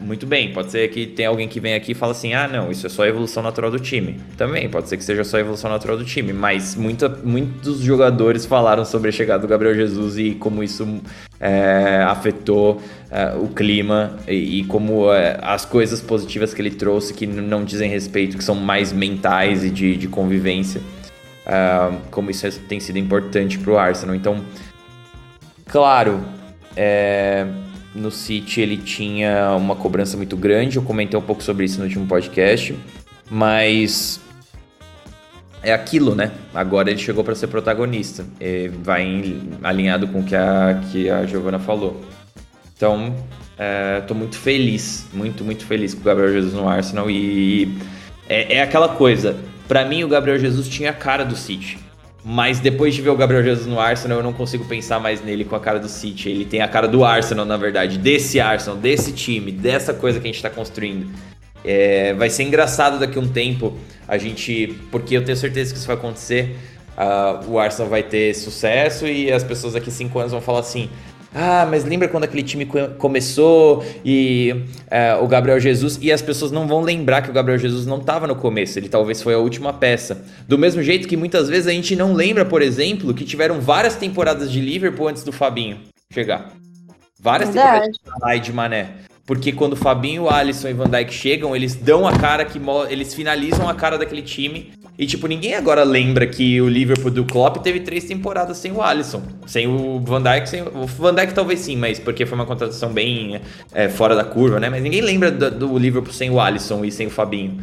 [SPEAKER 1] muito bem, pode ser que tenha alguém que vem aqui e fala assim: ah, não, isso é só a evolução natural do time. Também, pode ser que seja só a evolução natural do time, mas muita, muitos jogadores falaram sobre a chegada do Gabriel Jesus e como isso é, afetou é, o clima e, e como é, as coisas positivas que ele trouxe que não dizem respeito, que são mais mentais e de, de convivência, é, como isso tem sido importante para o Arsenal. Então, claro, é no City ele tinha uma cobrança muito grande, eu comentei um pouco sobre isso no último podcast, mas é aquilo, né? Agora ele chegou para ser protagonista, vai em, alinhado com o que a, que a Giovana falou. Então, estou é, muito feliz, muito, muito feliz com o Gabriel Jesus no Arsenal e é, é aquela coisa. Para mim, o Gabriel Jesus tinha a cara do City. Mas depois de ver o Gabriel Jesus no Arsenal, eu não consigo pensar mais nele com a cara do City. Ele tem a cara do Arsenal, na verdade, desse Arsenal, desse time, dessa coisa que a gente está construindo. É, vai ser engraçado daqui a um tempo a gente. Porque eu tenho certeza que isso vai acontecer. Uh, o Arsenal vai ter sucesso e as pessoas daqui a cinco anos vão falar assim: ah, mas lembra quando aquele time começou e é, o Gabriel Jesus. E as pessoas não vão lembrar que o Gabriel Jesus não estava no começo, ele talvez foi a última peça. Do mesmo jeito que muitas vezes a gente não lembra, por exemplo, que tiveram várias temporadas de Liverpool antes do Fabinho chegar. Várias Verdade. temporadas de Mané. Porque quando Fabinho, Alisson e Van Dijk chegam, eles dão a cara que eles finalizam a cara daquele time e, tipo, ninguém agora lembra que o Liverpool do Klopp teve três temporadas sem o Alisson. Sem o Van Dijk, sem o Van Dijk talvez sim, mas porque foi uma contratação bem é, fora da curva, né? Mas ninguém lembra do, do, Liverpool sem o Alisson e sem o Fabinho.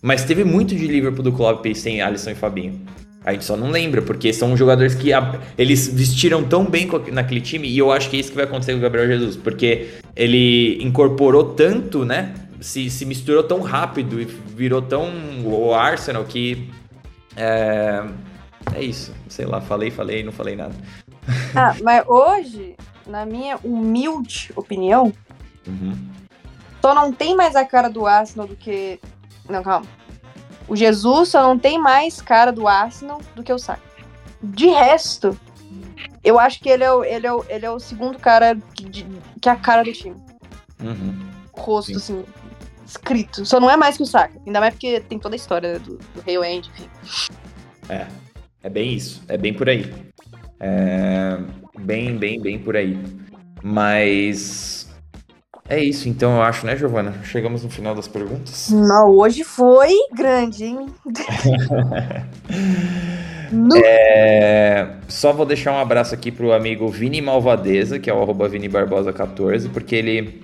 [SPEAKER 1] Mas teve muito de Liverpool do Klopp sem Alisson e Fabinho. A gente só não lembra, porque são jogadores que a, eles vestiram tão bem naquele time, e eu acho que é isso que vai acontecer com o Gabriel Jesus, porque ele incorporou tanto, né? se, se misturou tão rápido e virou tão o Arsenal que. É, é isso. Sei lá, falei, falei, não falei nada.
[SPEAKER 2] Ah, mas hoje, na minha humilde opinião, uhum. só não tem mais a cara do Arsenal do que. Não, calma. O Jesus só não tem mais cara do Arsenal do que o Saka. De resto, eu acho que ele é o, ele é o, ele é o segundo cara que, que é a cara do time. Uhum. Rosto, Sim. assim, escrito. Só não é mais que o Saka. Ainda mais porque tem toda a história do, do Rei End, enfim.
[SPEAKER 1] É. É bem isso. É bem por aí. É bem, bem, bem por aí. Mas. É isso, então eu acho, né, Giovana? Chegamos no final das perguntas.
[SPEAKER 2] Não, hoje foi grande, hein?
[SPEAKER 1] é... Só vou deixar um abraço aqui pro amigo Vini Malvadeza, que é o arroba Vini Barbosa 14, porque ele,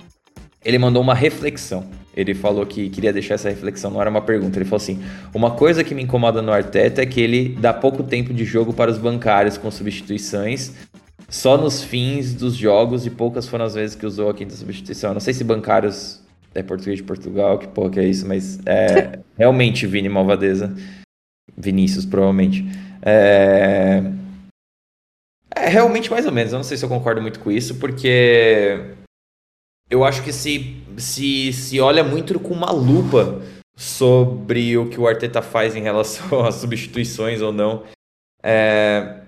[SPEAKER 1] ele mandou uma reflexão. Ele falou que queria deixar essa reflexão, não era uma pergunta. Ele falou assim: Uma coisa que me incomoda no Arteta é que ele dá pouco tempo de jogo para os bancários com substituições, só nos fins dos jogos e poucas foram as vezes que usou a quinta substituição. Eu não sei se bancários é português de Portugal, que porra que é isso, mas é realmente Vini Malvadeza. Vinícius, provavelmente. É... é realmente mais ou menos. Eu não sei se eu concordo muito com isso, porque eu acho que se, se, se olha muito com uma lupa sobre o que o Arteta faz em relação às substituições ou não. É,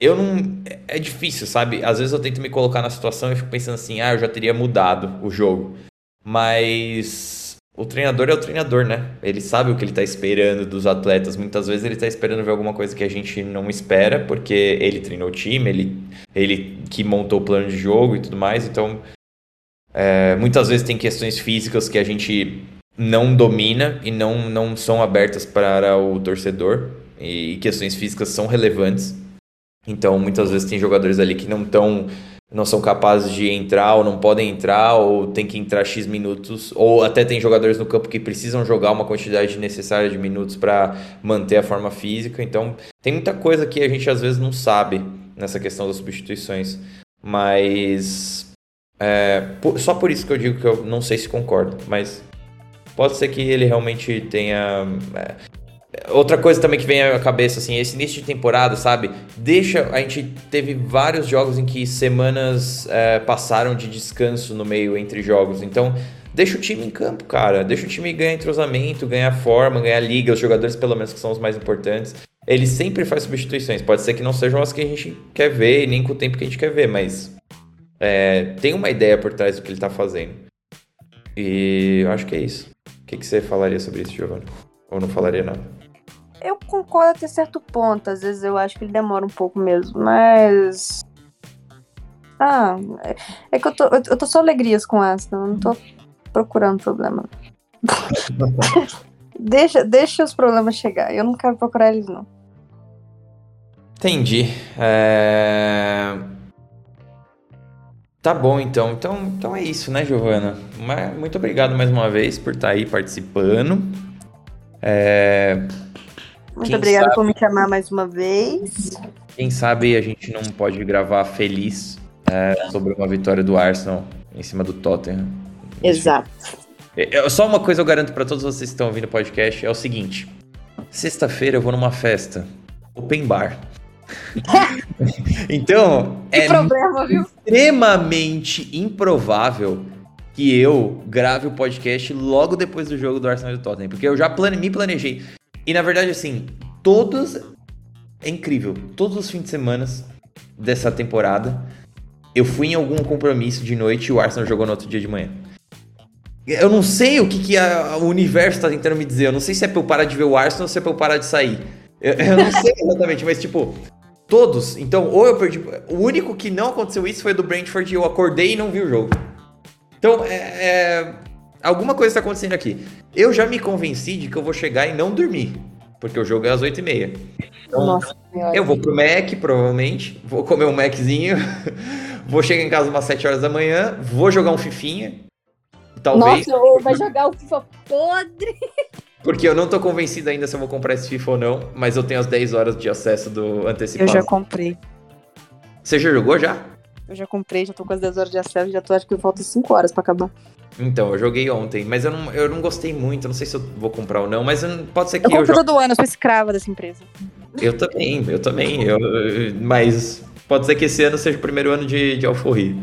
[SPEAKER 1] eu não. É difícil, sabe? Às vezes eu tento me colocar na situação e fico pensando assim, ah, eu já teria mudado o jogo. Mas o treinador é o treinador, né? Ele sabe o que ele tá esperando dos atletas. Muitas vezes ele tá esperando ver alguma coisa que a gente não espera, porque ele treinou o time, ele, ele que montou o plano de jogo e tudo mais. Então, é, muitas vezes tem questões físicas que a gente não domina e não, não são abertas para o torcedor. E questões físicas são relevantes. Então, muitas vezes tem jogadores ali que não estão não são capazes de entrar ou não podem entrar ou tem que entrar X minutos ou até tem jogadores no campo que precisam jogar uma quantidade necessária de minutos para manter a forma física. Então, tem muita coisa que a gente às vezes não sabe nessa questão das substituições. Mas é, só por isso que eu digo que eu não sei se concordo, mas pode ser que ele realmente tenha é, Outra coisa também que vem à cabeça, assim, esse início de temporada, sabe? Deixa. A gente teve vários jogos em que semanas é, passaram de descanso no meio entre jogos. Então, deixa o time em campo, cara. Deixa o time ganhar entrosamento, ganhar forma, ganhar liga. Os jogadores, pelo menos, que são os mais importantes. Ele sempre faz substituições. Pode ser que não sejam as que a gente quer ver, nem com o tempo que a gente quer ver, mas. É, tem uma ideia por trás do que ele tá fazendo. E eu acho que é isso. O que, que você falaria sobre isso, Giovanni? Ou não falaria nada?
[SPEAKER 2] Eu concordo até certo ponto. Às vezes eu acho que ele demora um pouco mesmo, mas. Ah, é, é que eu tô, eu tô só alegrias com essa, eu não tô procurando problema. deixa, deixa os problemas chegar, eu não quero procurar eles, não.
[SPEAKER 1] Entendi. É... Tá bom, então. então. Então é isso, né, Giovana? Muito obrigado mais uma vez por estar tá aí participando. É...
[SPEAKER 2] Muito Quem obrigada sabe... por me chamar mais uma vez.
[SPEAKER 1] Quem sabe a gente não pode gravar feliz é, sobre uma vitória do Arsenal em cima do Tottenham.
[SPEAKER 2] Exato.
[SPEAKER 1] É, só uma coisa eu garanto para todos vocês que estão ouvindo o podcast é o seguinte: sexta-feira eu vou numa festa, open bar. então,
[SPEAKER 2] é problema,
[SPEAKER 1] extremamente improvável que eu grave o podcast logo depois do jogo do Arsenal e do Tottenham, porque eu já plane, me planejei. E na verdade, assim, todos. É incrível. Todos os fins de semana dessa temporada, eu fui em algum compromisso de noite e o Arsenal jogou no outro dia de manhã. Eu não sei o que, que a, o universo tá tentando me dizer. Eu não sei se é pra eu parar de ver o Arsenal ou se é pra eu parar de sair. Eu, eu não sei exatamente, mas tipo, todos. Então, ou eu perdi. O único que não aconteceu isso foi do Brentford e eu acordei e não vi o jogo. Então, é, é alguma coisa está acontecendo aqui. Eu já me convenci de que eu vou chegar e não dormir, porque o jogo é às 8h30. Então, Nossa, eu vou pro Mac, provavelmente, vou comer um Maczinho, vou chegar em casa umas 7 horas da manhã, vou jogar um Fifinha, talvez.
[SPEAKER 2] Nossa, vai jogar o FIFA podre.
[SPEAKER 1] Porque eu não tô convencido ainda se eu vou comprar esse FIFA ou não, mas eu tenho as 10 horas de acesso do antecipado.
[SPEAKER 2] Eu já comprei.
[SPEAKER 1] Você já jogou já?
[SPEAKER 2] Eu já comprei, já tô com as 10 horas de acesso, já tô acho que falta 5 horas para acabar.
[SPEAKER 1] Então, eu joguei ontem, mas eu não, eu não gostei muito, não sei se eu vou comprar ou não, mas pode ser que
[SPEAKER 2] eu...
[SPEAKER 1] Eu
[SPEAKER 2] compro jogue... todo ano, eu sou escrava dessa empresa.
[SPEAKER 1] Eu também, eu também, eu, mas pode ser que esse ano seja o primeiro ano de, de alforria.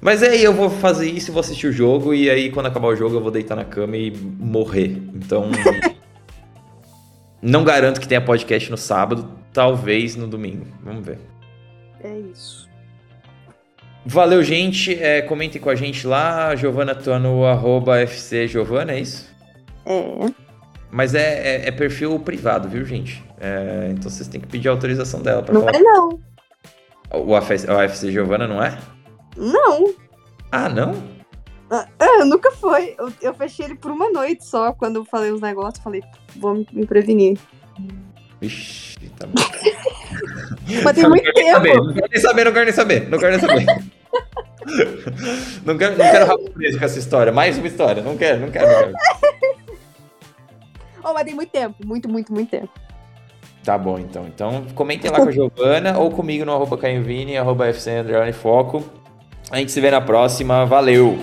[SPEAKER 1] Mas aí eu vou fazer isso vou assistir o jogo, e aí quando acabar o jogo eu vou deitar na cama e morrer. Então... não garanto que tenha podcast no sábado, talvez no domingo, vamos ver.
[SPEAKER 2] É isso.
[SPEAKER 1] Valeu, gente. É, comentem com a gente lá. Giovana tá no arroba FC Giovana, é isso?
[SPEAKER 2] É.
[SPEAKER 1] Mas é, é, é perfil privado, viu, gente? É, então vocês têm que pedir autorização dela pra
[SPEAKER 2] não
[SPEAKER 1] falar.
[SPEAKER 2] É, não.
[SPEAKER 1] O AFC, o AFC Giovana não é?
[SPEAKER 2] Não.
[SPEAKER 1] Ah, não?
[SPEAKER 2] Ah, é, nunca foi. Eu, eu, fechei ele por uma noite só. Quando eu falei os negócios, falei, vou me prevenir.
[SPEAKER 1] Ixi, tá
[SPEAKER 2] bom. Mas tem muito tempo.
[SPEAKER 1] Saber, não quero nem saber, não quero nem saber. Não quero nem saber. não quero, não quero rabo preso com essa história. Mais uma história. Não quero, não quero. Não quero.
[SPEAKER 2] oh, mas tem muito tempo. Muito, muito, muito tempo.
[SPEAKER 1] Tá bom, então. Então, comentem lá com a Giovana ou comigo no arroba Caio Vini, arroba FC Foco. A gente se vê na próxima. Valeu!